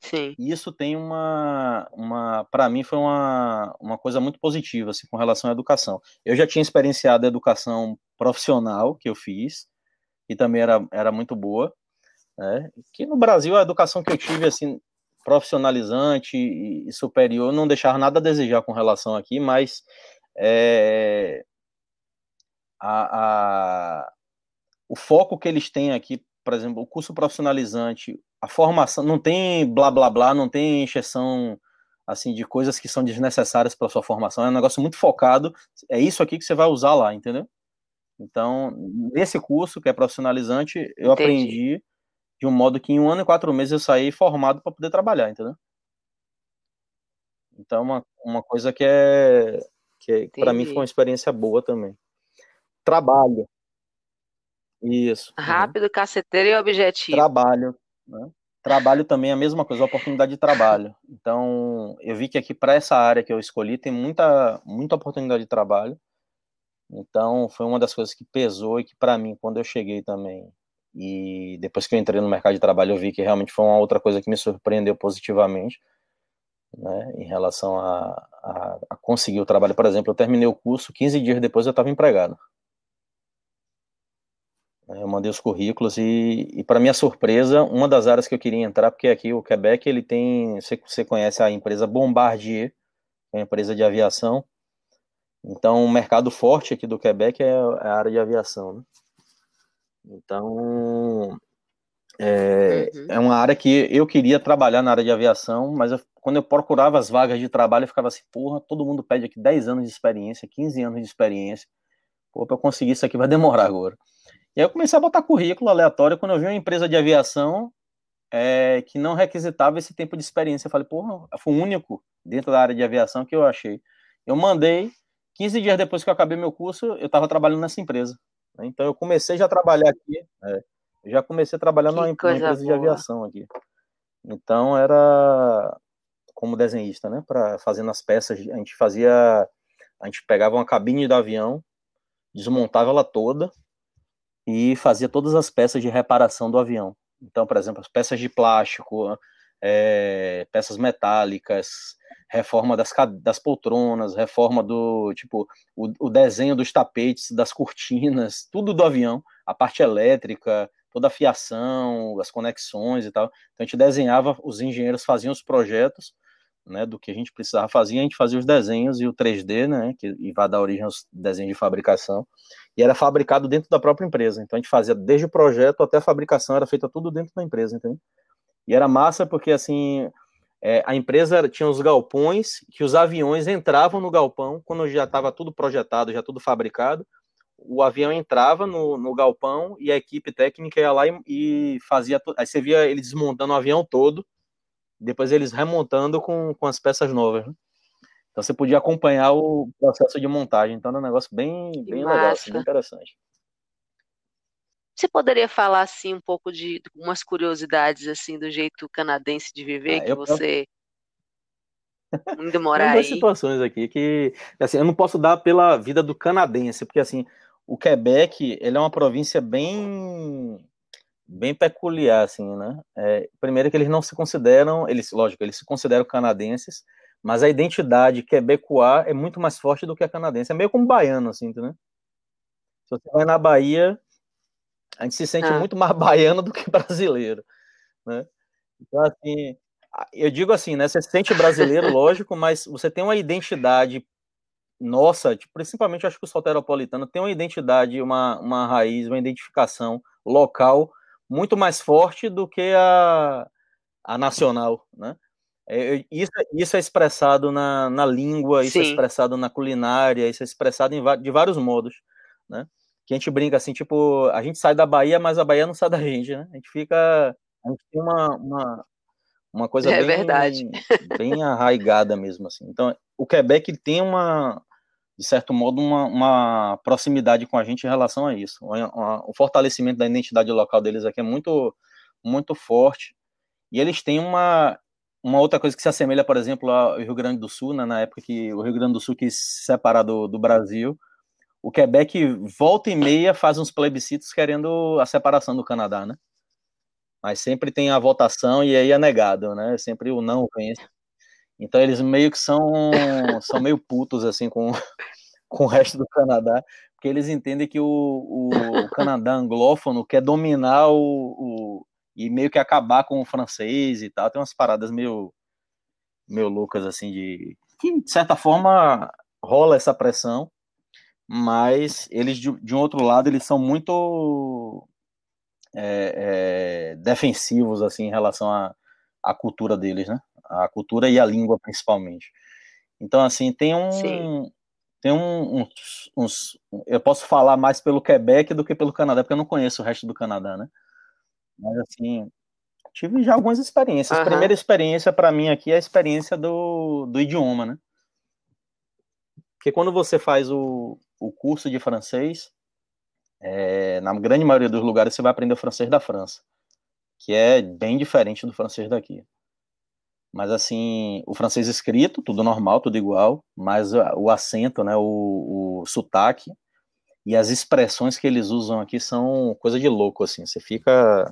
Sim. isso tem uma, uma para mim foi uma, uma coisa muito positiva, assim, com relação à educação. Eu já tinha experienciado a educação profissional que eu fiz, e também era, era muito boa, né? Que no Brasil a educação que eu tive, assim, profissionalizante e superior, não deixava nada a desejar com relação aqui, mas é, a, a, o foco que eles têm aqui, por exemplo, o curso profissionalizante, a formação, não tem blá blá blá, não tem encheção assim de coisas que são desnecessárias para sua formação, é um negócio muito focado, é isso aqui que você vai usar lá, entendeu? Então, nesse curso que é profissionalizante, eu Entendi. aprendi de um modo que em um ano e quatro meses eu saí formado para poder trabalhar, entendeu? Então, uma, uma coisa que é que para mim foi uma experiência boa também. Trabalho. Isso. Uhum. Rápido, uhum. caceteiro e objetivo. Trabalho. Né? Trabalho também é a mesma coisa, oportunidade de trabalho. Então, eu vi que aqui para essa área que eu escolhi tem muita, muita oportunidade de trabalho. Então, foi uma das coisas que pesou e que para mim, quando eu cheguei também, e depois que eu entrei no mercado de trabalho, eu vi que realmente foi uma outra coisa que me surpreendeu positivamente né, em relação a, a, a, conseguir o trabalho. Por exemplo, eu terminei o curso, 15 dias depois eu estava empregado. Eu mandei os currículos e, e para minha surpresa, uma das áreas que eu queria entrar, porque aqui o Quebec, ele tem, você, conhece a empresa Bombardier, que é uma empresa de aviação, então o mercado forte aqui do Quebec é a área de aviação, né? Então, é, uhum. é uma área que eu queria trabalhar na área de aviação, mas eu, quando eu procurava as vagas de trabalho, eu ficava assim, porra, todo mundo pede aqui 10 anos de experiência, 15 anos de experiência. Pô, eu conseguir isso aqui vai demorar agora. E aí eu comecei a botar currículo aleatório quando eu vi uma empresa de aviação é, que não requisitava esse tempo de experiência. Eu falei, porra, foi o único dentro da área de aviação que eu achei. Eu mandei, 15 dias depois que eu acabei meu curso, eu estava trabalhando nessa empresa. Então eu comecei já a trabalhar aqui. É, já comecei a trabalhar numa, numa empresa boa. de aviação aqui. Então era como desenhista, né? Para fazendo as peças, a gente fazia, a gente pegava uma cabine do avião, desmontava ela toda e fazia todas as peças de reparação do avião. Então, por exemplo, as peças de plástico, é, peças metálicas, reforma das, das poltronas, reforma do, tipo, o, o, desenho dos tapetes, das cortinas, tudo do avião, a parte elétrica, toda a fiação, as conexões e tal. Então a gente desenhava, os engenheiros faziam os projetos, né, do que a gente precisava fazer, a gente fazia os desenhos e o 3D, né, que vai dar origem aos desenhos de fabricação, e era fabricado dentro da própria empresa. Então a gente fazia desde o projeto até a fabricação, era feita tudo dentro da empresa, entendeu? E era massa porque assim, é, a empresa tinha os galpões, que os aviões entravam no galpão quando já estava tudo projetado, já tudo fabricado. O avião entrava no, no galpão e a equipe técnica ia lá e, e fazia. Aí você via ele desmontando o avião todo, depois eles remontando com, com as peças novas. Né? Então você podia acompanhar o processo de montagem. Então era um negócio bem, bem legal, assim, bem interessante. Você poderia falar assim um pouco de umas curiosidades assim do jeito canadense de viver ah, que você indo morar Tem situações aqui que assim, eu não posso dar pela vida do canadense, porque assim, o Quebec, ele é uma província bem bem peculiar assim, né? É, primeiro que eles não se consideram, eles, lógico, eles se consideram canadenses, mas a identidade quebecois é muito mais forte do que a canadense. É meio como baiano assim, entendeu? Se você vai na Bahia, a gente se sente ah. muito mais baiano do que brasileiro, né? Então, assim, eu digo assim, né? Você se sente brasileiro, lógico, mas você tem uma identidade nossa, tipo, principalmente acho que o soteropolitano tem uma identidade, uma, uma raiz, uma identificação local muito mais forte do que a, a nacional, né? É, isso, isso é expressado na, na língua, isso é Sim. é expressado na culinária, isso é expressado em, de vários modos, né? Que a gente brinca assim, tipo, a gente sai da Bahia, mas a Bahia não sai da gente, né? A gente fica. A gente tem uma, uma, uma coisa é bem, verdade. bem arraigada mesmo, assim. Então, o Quebec tem uma, de certo modo, uma, uma proximidade com a gente em relação a isso. O, o fortalecimento da identidade local deles aqui é muito, muito forte. E eles têm uma, uma outra coisa que se assemelha, por exemplo, ao Rio Grande do Sul, né, na época que o Rio Grande do Sul quis se separar do, do Brasil, o Quebec volta e meia faz uns plebiscitos querendo a separação do Canadá, né? Mas sempre tem a votação e aí é negado, né? Sempre o não vence. Então eles meio que são, são meio putos assim com, com o resto do Canadá, porque eles entendem que o, o, o Canadá anglófono quer dominar o, o, e meio que acabar com o francês e tal. Tem umas paradas meio meio loucas assim de que de certa forma rola essa pressão mas eles, de, de um outro lado, eles são muito é, é, defensivos, assim, em relação à, à cultura deles, né? A cultura e a língua, principalmente. Então, assim, tem um... Sim. Tem um, uns, uns, Eu posso falar mais pelo Quebec do que pelo Canadá, porque eu não conheço o resto do Canadá, né? Mas, assim, tive já algumas experiências. Uhum. A primeira experiência, para mim, aqui é a experiência do, do idioma, né? Porque quando você faz o, o curso de francês, é, na grande maioria dos lugares você vai aprender o francês da França, que é bem diferente do francês daqui. Mas assim, o francês escrito, tudo normal, tudo igual, mas o acento, né, o, o sotaque e as expressões que eles usam aqui são coisa de louco, assim. Você fica.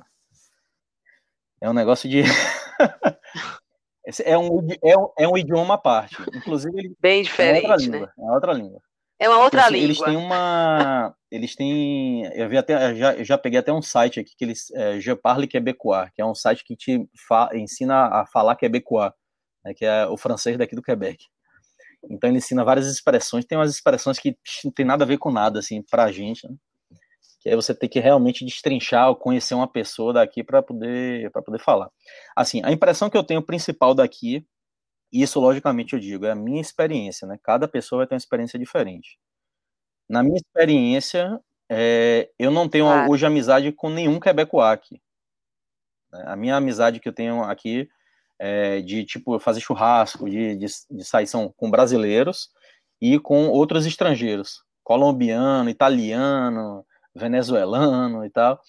É um negócio de. é, um, é, um, é um idioma à parte. Inclusive, bem diferente, é outra língua. Né? É outra língua. É uma outra eles, língua. Eles têm uma. Eles têm. Eu vi até. Eu já, eu já peguei até um site aqui que eles. É, Je parle québécois, que é um site que te fa, ensina a falar québécois, né, que é o francês daqui do Quebec. Então ele ensina várias expressões. Tem umas expressões que não tem nada a ver com nada, assim, pra gente, né? Que aí você tem que realmente destrinchar ou conhecer uma pessoa daqui para poder, para poder falar. Assim, a impressão que eu tenho principal daqui isso, logicamente, eu digo, é a minha experiência, né? Cada pessoa vai ter uma experiência diferente. Na minha experiência, é, eu não tenho claro. hoje amizade com nenhum quebecois aqui. Né? A minha amizade que eu tenho aqui é de, tipo, fazer churrasco, de, de, de sair são com brasileiros e com outros estrangeiros, colombiano, italiano, venezuelano e tal,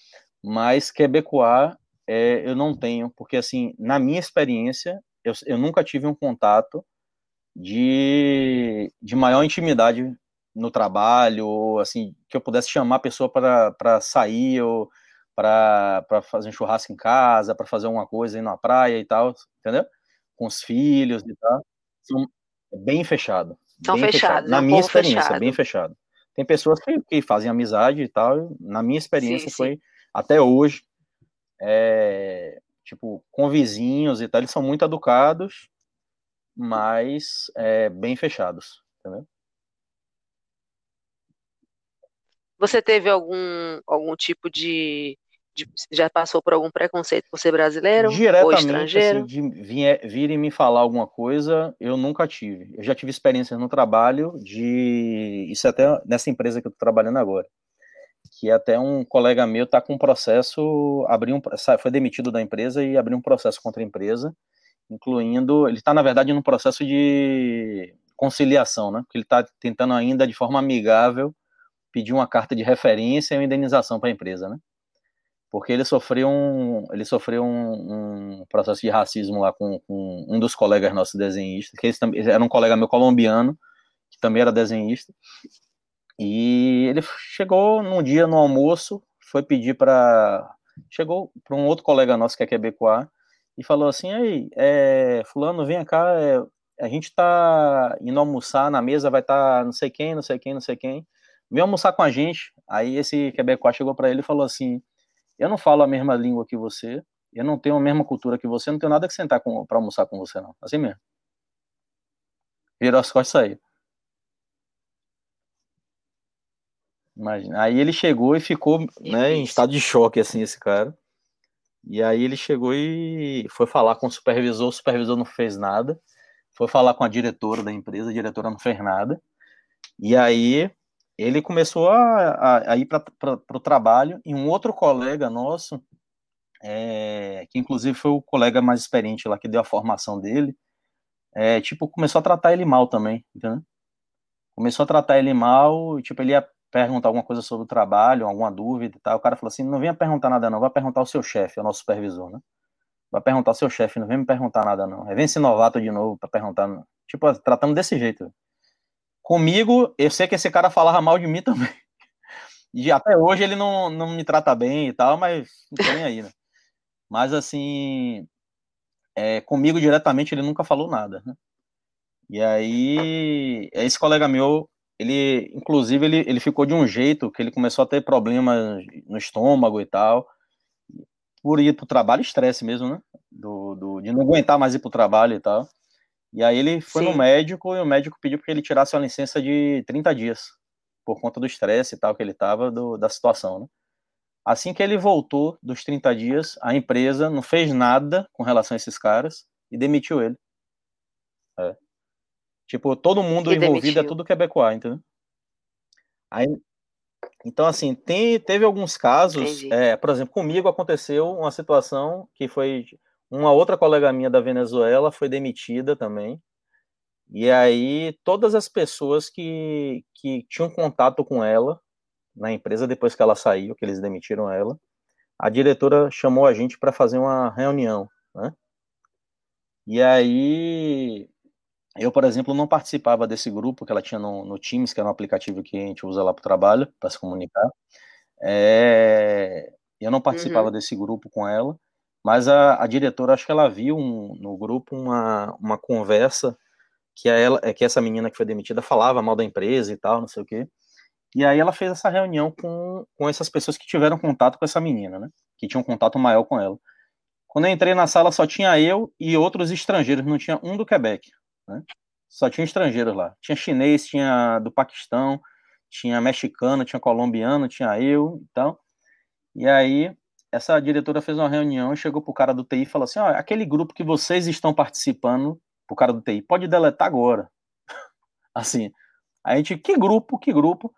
mas quebecois é, eu não tenho, porque assim, na minha experiência, eu, eu nunca tive um contato de, de maior intimidade no trabalho, ou assim, que eu pudesse chamar a pessoa para sair, ou para fazer um churrasco em casa, para fazer alguma coisa aí na praia e tal, entendeu? Com os filhos e tal. São bem fechado. São bem fechados, fechado. Na é minha experiência, fechado. bem fechado. Tem pessoas que, que fazem amizade e tal. Na minha experiência Sim, sim. foi até hoje, é, tipo, com vizinhos e tal, eles são muito educados, mas é, bem fechados, entendeu? Você teve algum, algum tipo de, de- Já passou por algum preconceito por ser brasileiro ou Diretamente, estrangeiro? assim, de vir- virem me falar alguma coisa, eu nunca tive. Eu já tive experiências no trabalho de. Isso é até nessa empresa que eu estou trabalhando agora. Que até um colega meu está com um processo, abriu um, foi demitido da empresa e abriu um processo contra a empresa, incluindo. Ele está, na verdade, num processo de conciliação, né? Porque ele está tentando ainda, de forma amigável, pedir uma carta de referência e uma indenização para a empresa, né? porque ele sofreu um, ele sofreu um, um processo de racismo lá com, com, um dos colegas nossos desenhistas, que esse era um colega meu colombiano, que também era desenhista, e ele chegou num dia no almoço, foi pedir para, chegou para um outro colega nosso que é quebecois, e falou assim, aí, é, fulano, vem cá, é, a gente tá indo almoçar na mesa, vai estar tá não sei quem, não sei quem, não sei quem, vem almoçar com a gente, aí esse quebecois chegou para ele e falou assim, eu não falo a mesma língua que você, eu não tenho a mesma cultura que você, não tenho nada que sentar para almoçar com você, não. Assim mesmo. Virou as costas e saiu. Imagina. Aí ele chegou e ficou né, em estado de choque, assim, esse cara. E aí ele chegou e foi falar com o supervisor, o supervisor não fez nada. Foi falar com a diretora da empresa, a diretora não fez nada. E aí ele começou a, a, a ir para o trabalho e um outro colega nosso, é, que inclusive foi o colega mais experiente lá que deu a formação dele, é, tipo, começou a tratar ele mal também, entendeu? Começou a tratar ele mal, tipo, ele ia perguntar alguma coisa sobre o trabalho, alguma dúvida e tal, o cara falou assim, não venha perguntar nada não, vai perguntar ao seu chefe, o nosso supervisor, né? Vai perguntar ao seu chefe, não vem me perguntar nada não. Vem esse novato de novo para perguntar, tipo, tratando desse jeito. Comigo, eu sei que esse cara falava mal de mim também. E até hoje ele não, não me trata bem e tal, mas não tô nem aí, né? Mas assim, é, comigo diretamente ele nunca falou nada, né? E aí, esse colega meu, ele, inclusive, ele, ele ficou de um jeito que ele começou a ter problemas no estômago e tal, por ir pro trabalho, estresse mesmo, né? Do, do, de não aguentar mais ir pro trabalho e tal. E aí ele foi Sim. no médico e o médico pediu para ele tirasse uma licença de 30 dias, por conta do estresse e tal que ele tava do, da situação, né? Assim que ele voltou dos 30 dias, a empresa não fez nada com relação a esses caras e demitiu ele. É. Tipo, todo mundo envolvido é tudo quebecois, entendeu? Aí, então, assim, tem, teve alguns casos, é, por exemplo, comigo aconteceu uma situação que foi uma outra colega minha da Venezuela foi demitida também. E aí, todas as pessoas que, que tinham contato com ela na empresa depois que ela saiu, que eles demitiram ela, a diretora chamou a gente para fazer uma reunião, né? E aí, eu, por exemplo, não participava desse grupo que ela tinha no, no Teams, que era um aplicativo que a gente usa lá para o trabalho, para se comunicar. É, eu não participava Uhum. desse grupo com ela, mas a, a diretora, acho que ela viu um, no grupo uma, uma conversa que, a ela, que essa menina que foi demitida falava mal da empresa e tal, não sei o quê. E aí ela fez essa reunião com, com essas pessoas que tiveram contato com essa menina, né? Que tinham contato maior com ela. Quando eu entrei na sala, só tinha eu e outros estrangeiros, não tinha um do Quebec, né? Só tinha estrangeiros lá. Tinha chinês, tinha do Paquistão, tinha mexicano, tinha colombiano, tinha eu, então. E aí essa diretora fez uma reunião e chegou pro cara do TI e falou assim: ó, aquele grupo que vocês estão participando, pro cara do TI, pode deletar agora. assim. A gente, que grupo, que grupo?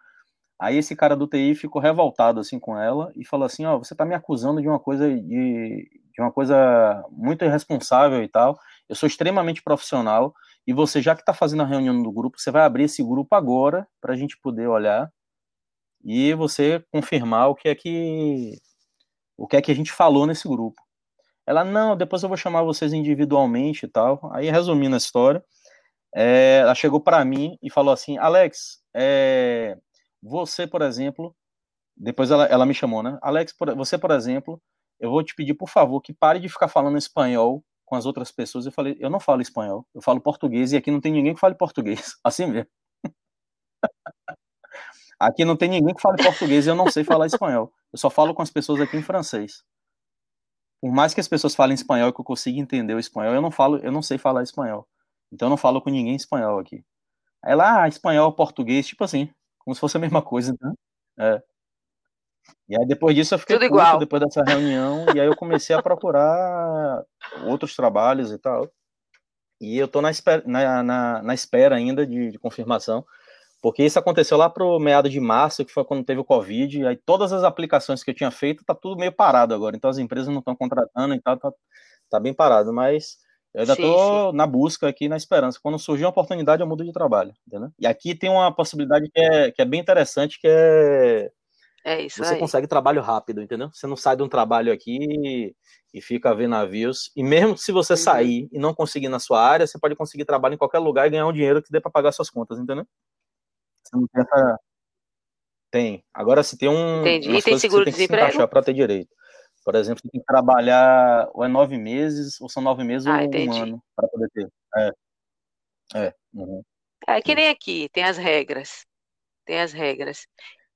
Aí esse cara do TI ficou revoltado assim com ela e falou assim: "Ó, você tá me acusando de uma coisa de, de uma coisa muito irresponsável e tal. Eu sou extremamente profissional e você já que tá fazendo a reunião do grupo, você vai abrir esse grupo agora para a gente poder olhar e você confirmar o que é que o que é que a gente falou nesse grupo. Ela, não, depois eu vou chamar vocês individualmente e tal. Aí, resumindo a história, é, ela chegou para mim e falou assim: Alex, é, você, por exemplo, depois ela, ela me chamou, né? Alex, por, você, por exemplo, eu vou te pedir, por favor, que pare de ficar falando espanhol com as outras pessoas. Eu falei: eu não falo espanhol, eu falo português e aqui não tem ninguém que fale português. Assim mesmo. Aqui não tem ninguém que fale português e eu não sei falar espanhol. Eu só falo com as pessoas aqui em francês. Por mais que as pessoas falem espanhol e que eu consiga entender o espanhol, eu não falo, eu não sei falar espanhol. Então eu não falo com ninguém espanhol aqui. Aí lá, ah, espanhol, português, tipo assim, como se fosse a mesma coisa, né? É. E aí depois disso eu fiquei Tudo igual. depois dessa reunião, e aí eu comecei a procurar outros trabalhos e tal. E eu tô na espera, na, na, na espera ainda de, de confirmação. Porque isso aconteceu lá pro meado de março, que foi quando teve o Covid, e aí todas as aplicações que eu tinha feito tá tudo meio parado agora. Então as empresas não estão contratando e tal, tá, tá bem parado. Mas eu ainda estou na busca aqui, na esperança. Quando surgir uma oportunidade, eu mudo de trabalho, entendeu? E aqui tem uma possibilidade que é, que é bem interessante, que é... É isso Você aí. consegue trabalho rápido, entendeu? Você não sai de um trabalho aqui e fica a ver navios. E mesmo se você uhum. sair e não conseguir na sua área, você pode conseguir trabalho em qualquer lugar e ganhar um dinheiro que dê para pagar suas contas, entendeu? Você não tem essa. Tem. Agora, se tem um. Entendi. E tem seguro-desemprego? para ter direito. Por exemplo, você tem que trabalhar ou é nove meses, ou são nove meses ah, ou entendi. um ano para poder ter. É. É. Uhum. é que nem aqui, tem as regras. Tem as regras.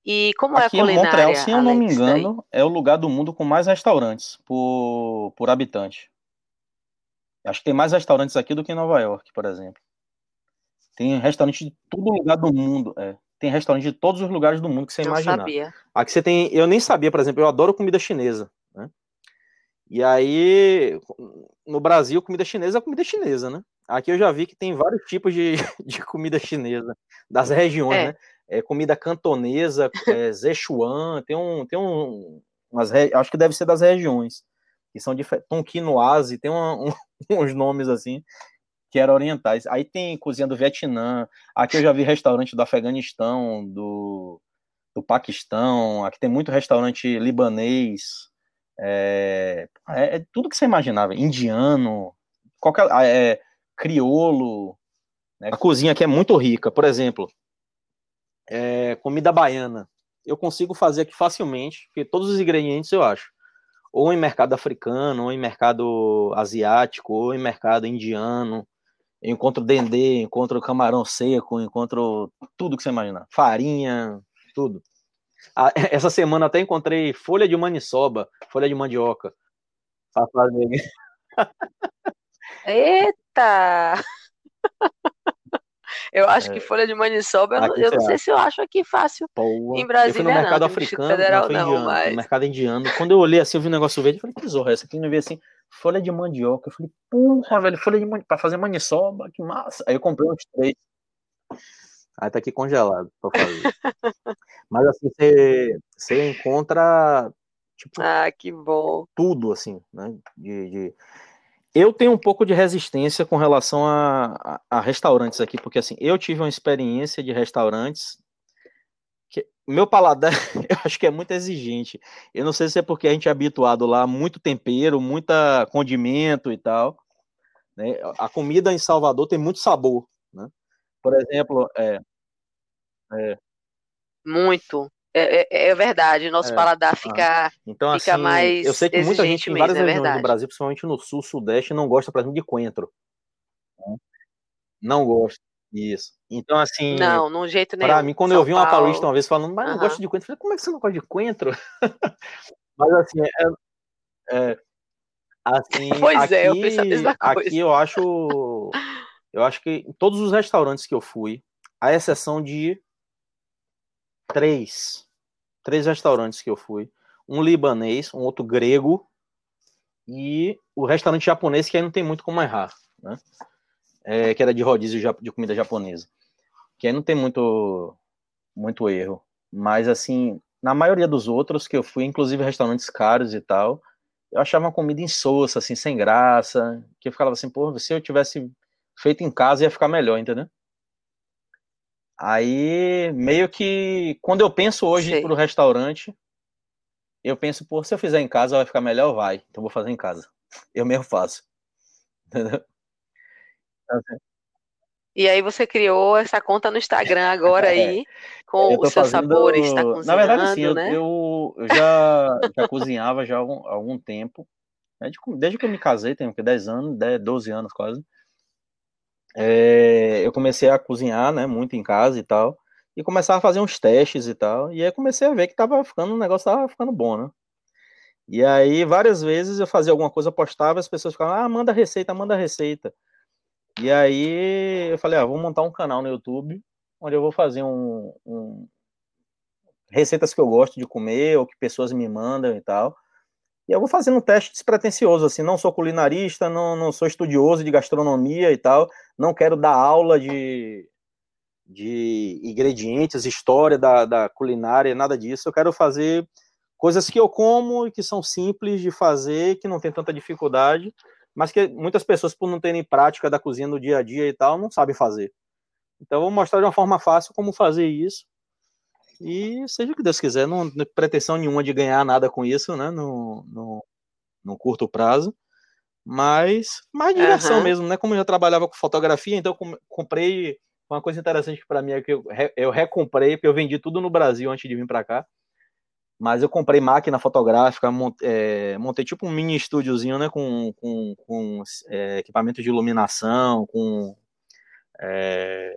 E como aqui é a culinária? Montreal, se eu não me engano, daí? é o lugar do mundo com mais restaurantes por, por habitante. Acho que tem mais restaurantes aqui do que em Nova York, por exemplo. Tem restaurante de todo lugar do mundo. É. Tem restaurante de todos os lugares do mundo que você eu imaginar. Sabia. Aqui você tem. Eu nem sabia, por exemplo, eu adoro comida chinesa. Né? E aí, no Brasil, comida chinesa é comida chinesa, né? Aqui eu já vi que tem vários tipos de, de comida chinesa, das regiões, é. né? É, comida cantonesa, é, Zechuan, tem um. Tem um umas, acho que deve ser das regiões. Que são de Tonquinoise, tem uma, um, uns nomes assim que eram orientais. Aí tem cozinha do Vietnã, aqui eu já vi restaurante do Afeganistão, do, do Paquistão, aqui tem muito restaurante libanês, é, é, é tudo que você imaginava, indiano, qualquer, é, criolo, né? a cozinha aqui é muito rica, por exemplo, é, comida baiana, eu consigo fazer aqui facilmente, porque todos os ingredientes eu acho, ou em mercado africano, ou em mercado asiático, ou em mercado indiano, encontro dendê, encontro camarão seco, encontro tudo que você imaginar. Farinha, tudo. Essa semana até encontrei folha de maniçoba, folha de mandioca. Pra fazer. Eita! Eu acho é. que folha de maniçoba, eu, não, eu não sei se eu acho aqui fácil Pô, em Brasília, eu fui no mercado não, africano, federal, não, indiano, mas... no mercado indiano. Quando eu olhei assim, eu vi um negócio verde, eu falei, que zorra é essa aqui? Eu vi assim, folha de mandioca. Eu falei, porra, velho, folha de mandioca, pra fazer maniçoba, que massa. Aí eu comprei uns três. Aí tá aqui congelado pra fazer. Mas assim, você, você encontra tipo, ah, que bom. Tudo, assim, né? De, de... Eu tenho um pouco de resistência com relação a, a, a, restaurantes aqui, porque assim, eu tive uma experiência de restaurantes que meu paladar, eu acho que é muito exigente. Eu não sei se é porque a gente é habituado lá, muito tempero, muita condimento e tal. Né? A comida em Salvador tem muito sabor, né? Por exemplo, é, é muito. É, é, é, verdade, nosso é, paladar ah. fica, então, fica assim, mais. Eu sei que muita gente em várias mesmo, é regiões do Brasil, principalmente no sul, sudeste, não gosta, por exemplo, de coentro. Não gosta. Isso. Então, assim. Não, num jeito nenhum. Pra mim, quando São eu vi uma paulista uma vez falando, mas não gosta de coentro, eu falei, como é que você não gosta de coentro? mas, assim, é, é assim. Pois aqui, é, eu pensei a mesma coisa. Aqui eu acho. Eu acho que em todos os restaurantes que eu fui, à exceção de três. Três restaurantes que eu fui. Um libanês, um outro grego e o restaurante japonês, que aí não tem muito como errar, né? é, que era de rodízio de comida japonesa. Que aí não tem muito, muito erro. Mas, assim, na maioria dos outros que eu fui, inclusive restaurantes caros e tal, eu achava uma comida insossa, assim, sem graça, que eu ficava assim, pô, se eu tivesse feito em casa ia ficar melhor, entendeu? Aí, meio que, quando eu penso hoje pro restaurante, eu penso, pô, se eu fizer em casa vai ficar melhor, vai. Então vou fazer em casa. Eu mesmo faço. Entendeu? E aí você criou essa conta no Instagram agora é. aí, com os seus fazendo... sabores, está cozinhando, Na verdade, sim, né? eu, eu, já, já cozinhava já há algum, algum tempo. Desde, desde que eu me casei, tenho que 10 anos, 10, 12 anos quase. É, eu comecei a cozinhar, né, muito em casa e tal, e começava a fazer uns testes e tal, e aí comecei a ver que tava ficando, o negócio tava ficando bom, né? E aí, várias vezes eu fazia alguma coisa, postava, as pessoas ficavam, ah, manda receita, manda receita. E aí eu falei, ah, vou montar um canal no YouTube onde eu vou fazer um, um, receitas que eu gosto de comer ou que pessoas me mandam e tal. E eu vou fazendo um teste despretensioso, assim, não sou culinarista, não, não sou estudioso de gastronomia e tal, não quero dar aula de, de ingredientes, história da, da culinária, nada disso. Eu quero fazer coisas que eu como e que são simples de fazer, que não tem tanta dificuldade, mas que muitas pessoas, por não terem prática da cozinha no dia a dia e tal, não sabem fazer. Então, eu vou mostrar de uma forma fácil como fazer isso. E seja o que Deus quiser, não, tem pretensão nenhuma de ganhar nada com isso, né, no, no, no curto prazo. Mas, mais diversão uhum. mesmo, né? Como eu já trabalhava com fotografia, então eu comprei. Uma coisa interessante para mim é que eu, eu recomprei, porque eu vendi tudo no Brasil antes de vir para cá. Mas eu comprei máquina fotográfica, montei, é, montei tipo um mini estúdiozinho, né? Com, com, com é, equipamento de iluminação, com, é,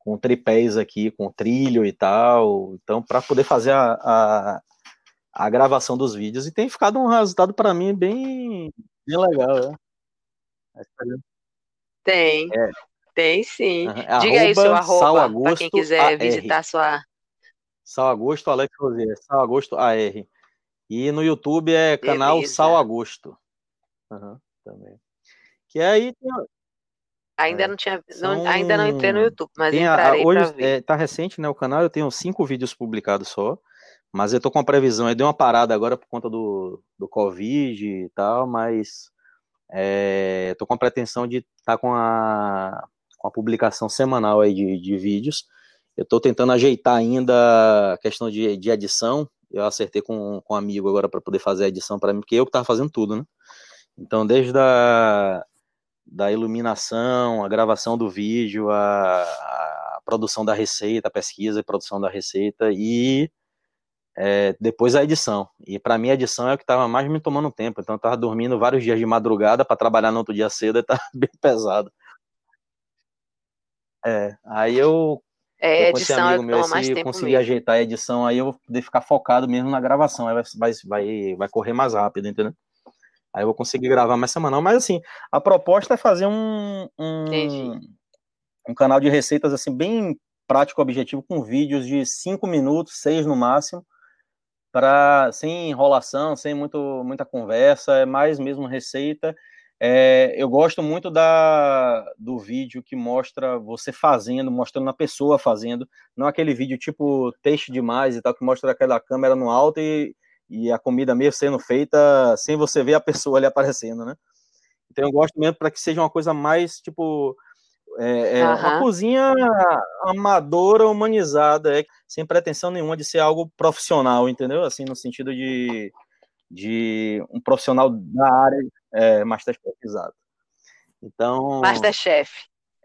com tripés aqui, com trilho e tal. Então, para poder fazer a, a, a, gravação dos vídeos. E tem ficado um resultado para mim bem, bem legal, né? Tem. É. Tem sim. Uhum. Diga aí seu arroba para quem quiser visitar sua Sal Agosto Alex Rosier, Sal Agosto AR. E no YouTube é canal Beleza. Sal Agosto. Uhum, também. Que aí Ainda é, não tinha, não, ainda não entrei no YouTube, mas entrarei a, hoje é, tá recente, né, o canal, eu tenho cinco vídeos publicados só, mas eu tô com a previsão, eu dei uma parada agora por conta do, do Covid e tal, mas é, tô com a pretensão de estar tá com, a, com a publicação semanal aí de, de vídeos, eu estou tentando ajeitar ainda a questão de, de edição. Eu acertei com, com um amigo agora para poder fazer a edição para mim, porque eu que estava fazendo tudo, né? Então, desde a da iluminação, a gravação do vídeo, a, a produção da receita, a pesquisa e produção da receita e é, depois a edição. E para mim a edição é o que estava mais me tomando tempo. Então eu estava dormindo vários dias de madrugada para trabalhar no outro dia cedo e estava bem pesado. É, aí eu é, edição esse amigo é meu, se eu conseguir mesmo. ajeitar a edição, aí eu vou poder ficar focado mesmo na gravação, aí vai, vai, vai correr mais rápido, entendeu? Aí eu vou conseguir gravar mais semanal, mas assim, a proposta é fazer um, um, um canal de receitas assim, bem prático, objetivo, com vídeos de 5 minutos, 6 no máximo, para sem enrolação, sem muito, muita conversa, é mais mesmo receita. É, eu gosto muito da, do vídeo que mostra você fazendo, mostrando a pessoa fazendo, não aquele vídeo tipo texto demais e tal, que mostra aquela câmera no alto e, e a comida mesmo sendo feita sem você ver a pessoa ali aparecendo, né? Então eu gosto mesmo para que seja uma coisa mais tipo é, é uhum. uma cozinha amadora, humanizada, é, sem pretensão nenhuma de ser algo profissional, entendeu? Assim, no sentido de de um profissional da área é, Masterchef, exato. Então. Masterchef.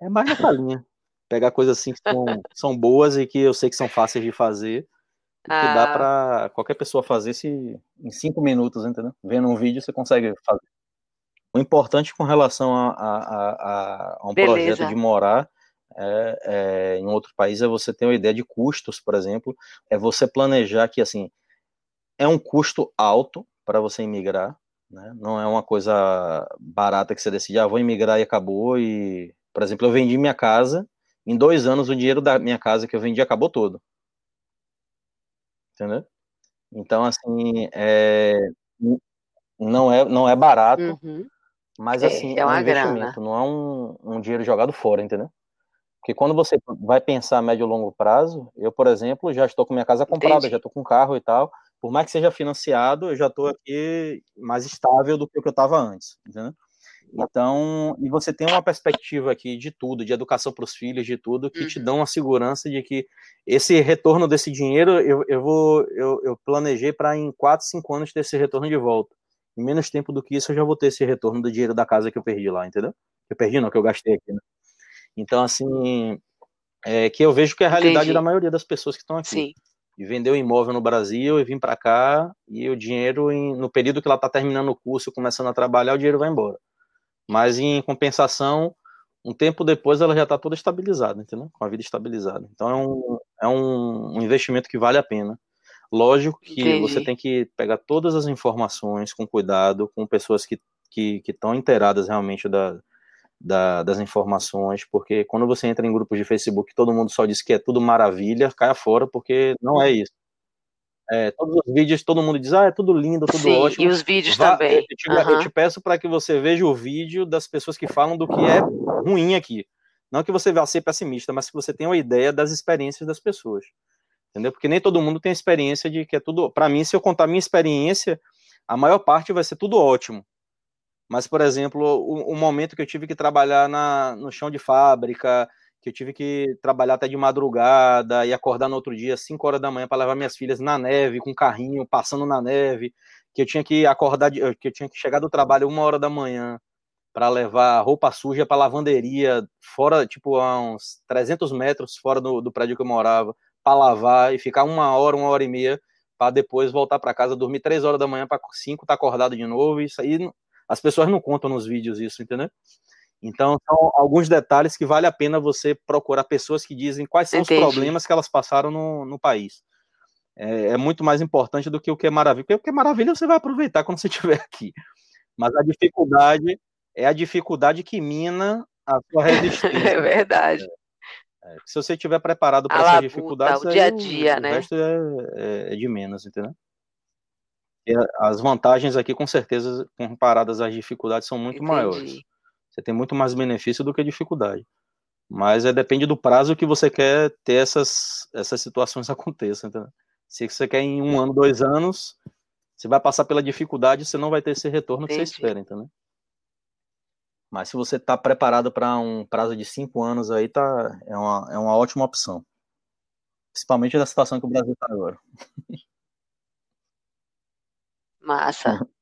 É mais nessa linha. Pegar coisas assim que são, são boas e que eu sei que são fáceis de fazer. E ah. que dá para qualquer pessoa fazer se em cinco minutos, entendeu? Vendo um vídeo você consegue fazer. O importante com relação a, a, a, a um Beleza. projeto de morar é, é, em outro país é você ter uma ideia de custos, por exemplo, é você planejar que assim é um custo alto para você imigrar, né? Não é uma coisa barata que você decide, ah, vou imigrar e acabou. E, por exemplo, eu vendi minha casa, em dois anos o dinheiro da minha casa que eu vendi acabou todo. Entendeu? Então, assim, é, não, é, não é barato, uhum. mas é, assim, é, é um investimento, grana. não é um, um dinheiro jogado fora, entendeu? Porque quando você vai pensar a médio e longo prazo, eu, por exemplo, já estou com minha casa comprada, Entendi. já estou com carro e tal, por mais que seja financiado, eu já estou aqui mais estável do que o que eu estava antes, entendeu? Então, e você tem uma perspectiva aqui de tudo, de educação para os filhos, de tudo, que uhum. te dão a segurança de que esse retorno desse dinheiro, eu, eu vou, eu, eu planejei para em 4, 5 anos ter esse retorno de volta. Em menos tempo do que isso, eu já vou ter esse retorno do dinheiro da casa que eu perdi lá, entendeu? Eu perdi, não, que eu gastei aqui, né? Então, assim, é que eu vejo que é a realidade Entendi. da maioria das pessoas que estão aqui. Sim. E vendeu um imóvel no Brasil e vim para cá e o dinheiro, em, no período que ela está terminando o curso, começando a trabalhar, o dinheiro vai embora. Mas em compensação, um tempo depois ela já está toda estabilizada, entendeu? Com a vida estabilizada. Então é um, é um, investimento que vale a pena. Lógico que Entendi. você tem que pegar todas as informações com cuidado, com pessoas que estão que, que inteiradas realmente da, da, das informações, porque quando você entra em grupos de Facebook, todo mundo só diz que é tudo maravilha, caia fora, porque não é isso. É, todos os vídeos, todo mundo diz, ah, é tudo lindo, tudo Sim, ótimo. E os vídeos Vá, também. Eu te, uhum. eu te peço para que você veja o vídeo das pessoas que falam do que é ruim aqui. Não que você vá ser pessimista, mas que você tenha uma ideia das experiências das pessoas. Entendeu? Porque nem todo mundo tem experiência de que é tudo. Para mim, se eu contar minha experiência, a maior parte vai ser tudo ótimo. Mas, por exemplo, o, o momento que eu tive que trabalhar na, no chão de fábrica, que eu tive que trabalhar até de madrugada e acordar no outro dia, 5 horas da manhã, para levar minhas filhas na neve, com carrinho, passando na neve, que eu tinha que acordar, que eu tinha que chegar do trabalho uma hora da manhã para levar roupa suja para lavanderia, fora, tipo, a uns 300 metros fora do, do prédio que eu morava, para lavar e ficar uma hora, uma hora e meia, para depois voltar para casa, dormir 3 horas da manhã para 5 estar tá acordado de novo. Isso aí, as pessoas não contam nos vídeos isso, entendeu? Então, são alguns detalhes que vale a pena você procurar pessoas que dizem quais são Entendi. os problemas que elas passaram no, no país. É, é, muito mais importante do que o que é maravilha, porque o que é maravilha você vai aproveitar quando você estiver aqui. Mas a dificuldade é a dificuldade que mina a sua resistência. É verdade. É, é, se você estiver preparado para essa dificuldade, o dia a dia, o, né? O resto é, é, é de menos, entendeu? As vantagens aqui, com certeza, comparadas às dificuldades, são muito Entendi. maiores. Você tem muito mais benefício do que dificuldade. Mas é, depende do prazo que você quer ter essas, essas situações aconteçam. Entendeu? Se você quer em um ano, dois anos, você vai passar pela dificuldade você não vai ter esse retorno Entendi. que você espera, entendeu? Mas se você está preparado para um prazo de cinco anos aí, tá, é, uma, é uma ótima opção. Principalmente na situação que o Brasil está agora. Massa.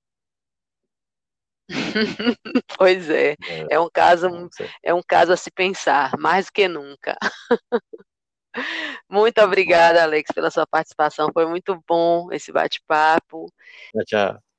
pois é. é, é um caso, é um caso a se pensar, mais do que nunca. Muito obrigada, Alex, pela sua participação. Foi muito bom esse bate-papo. Tchau, tchau.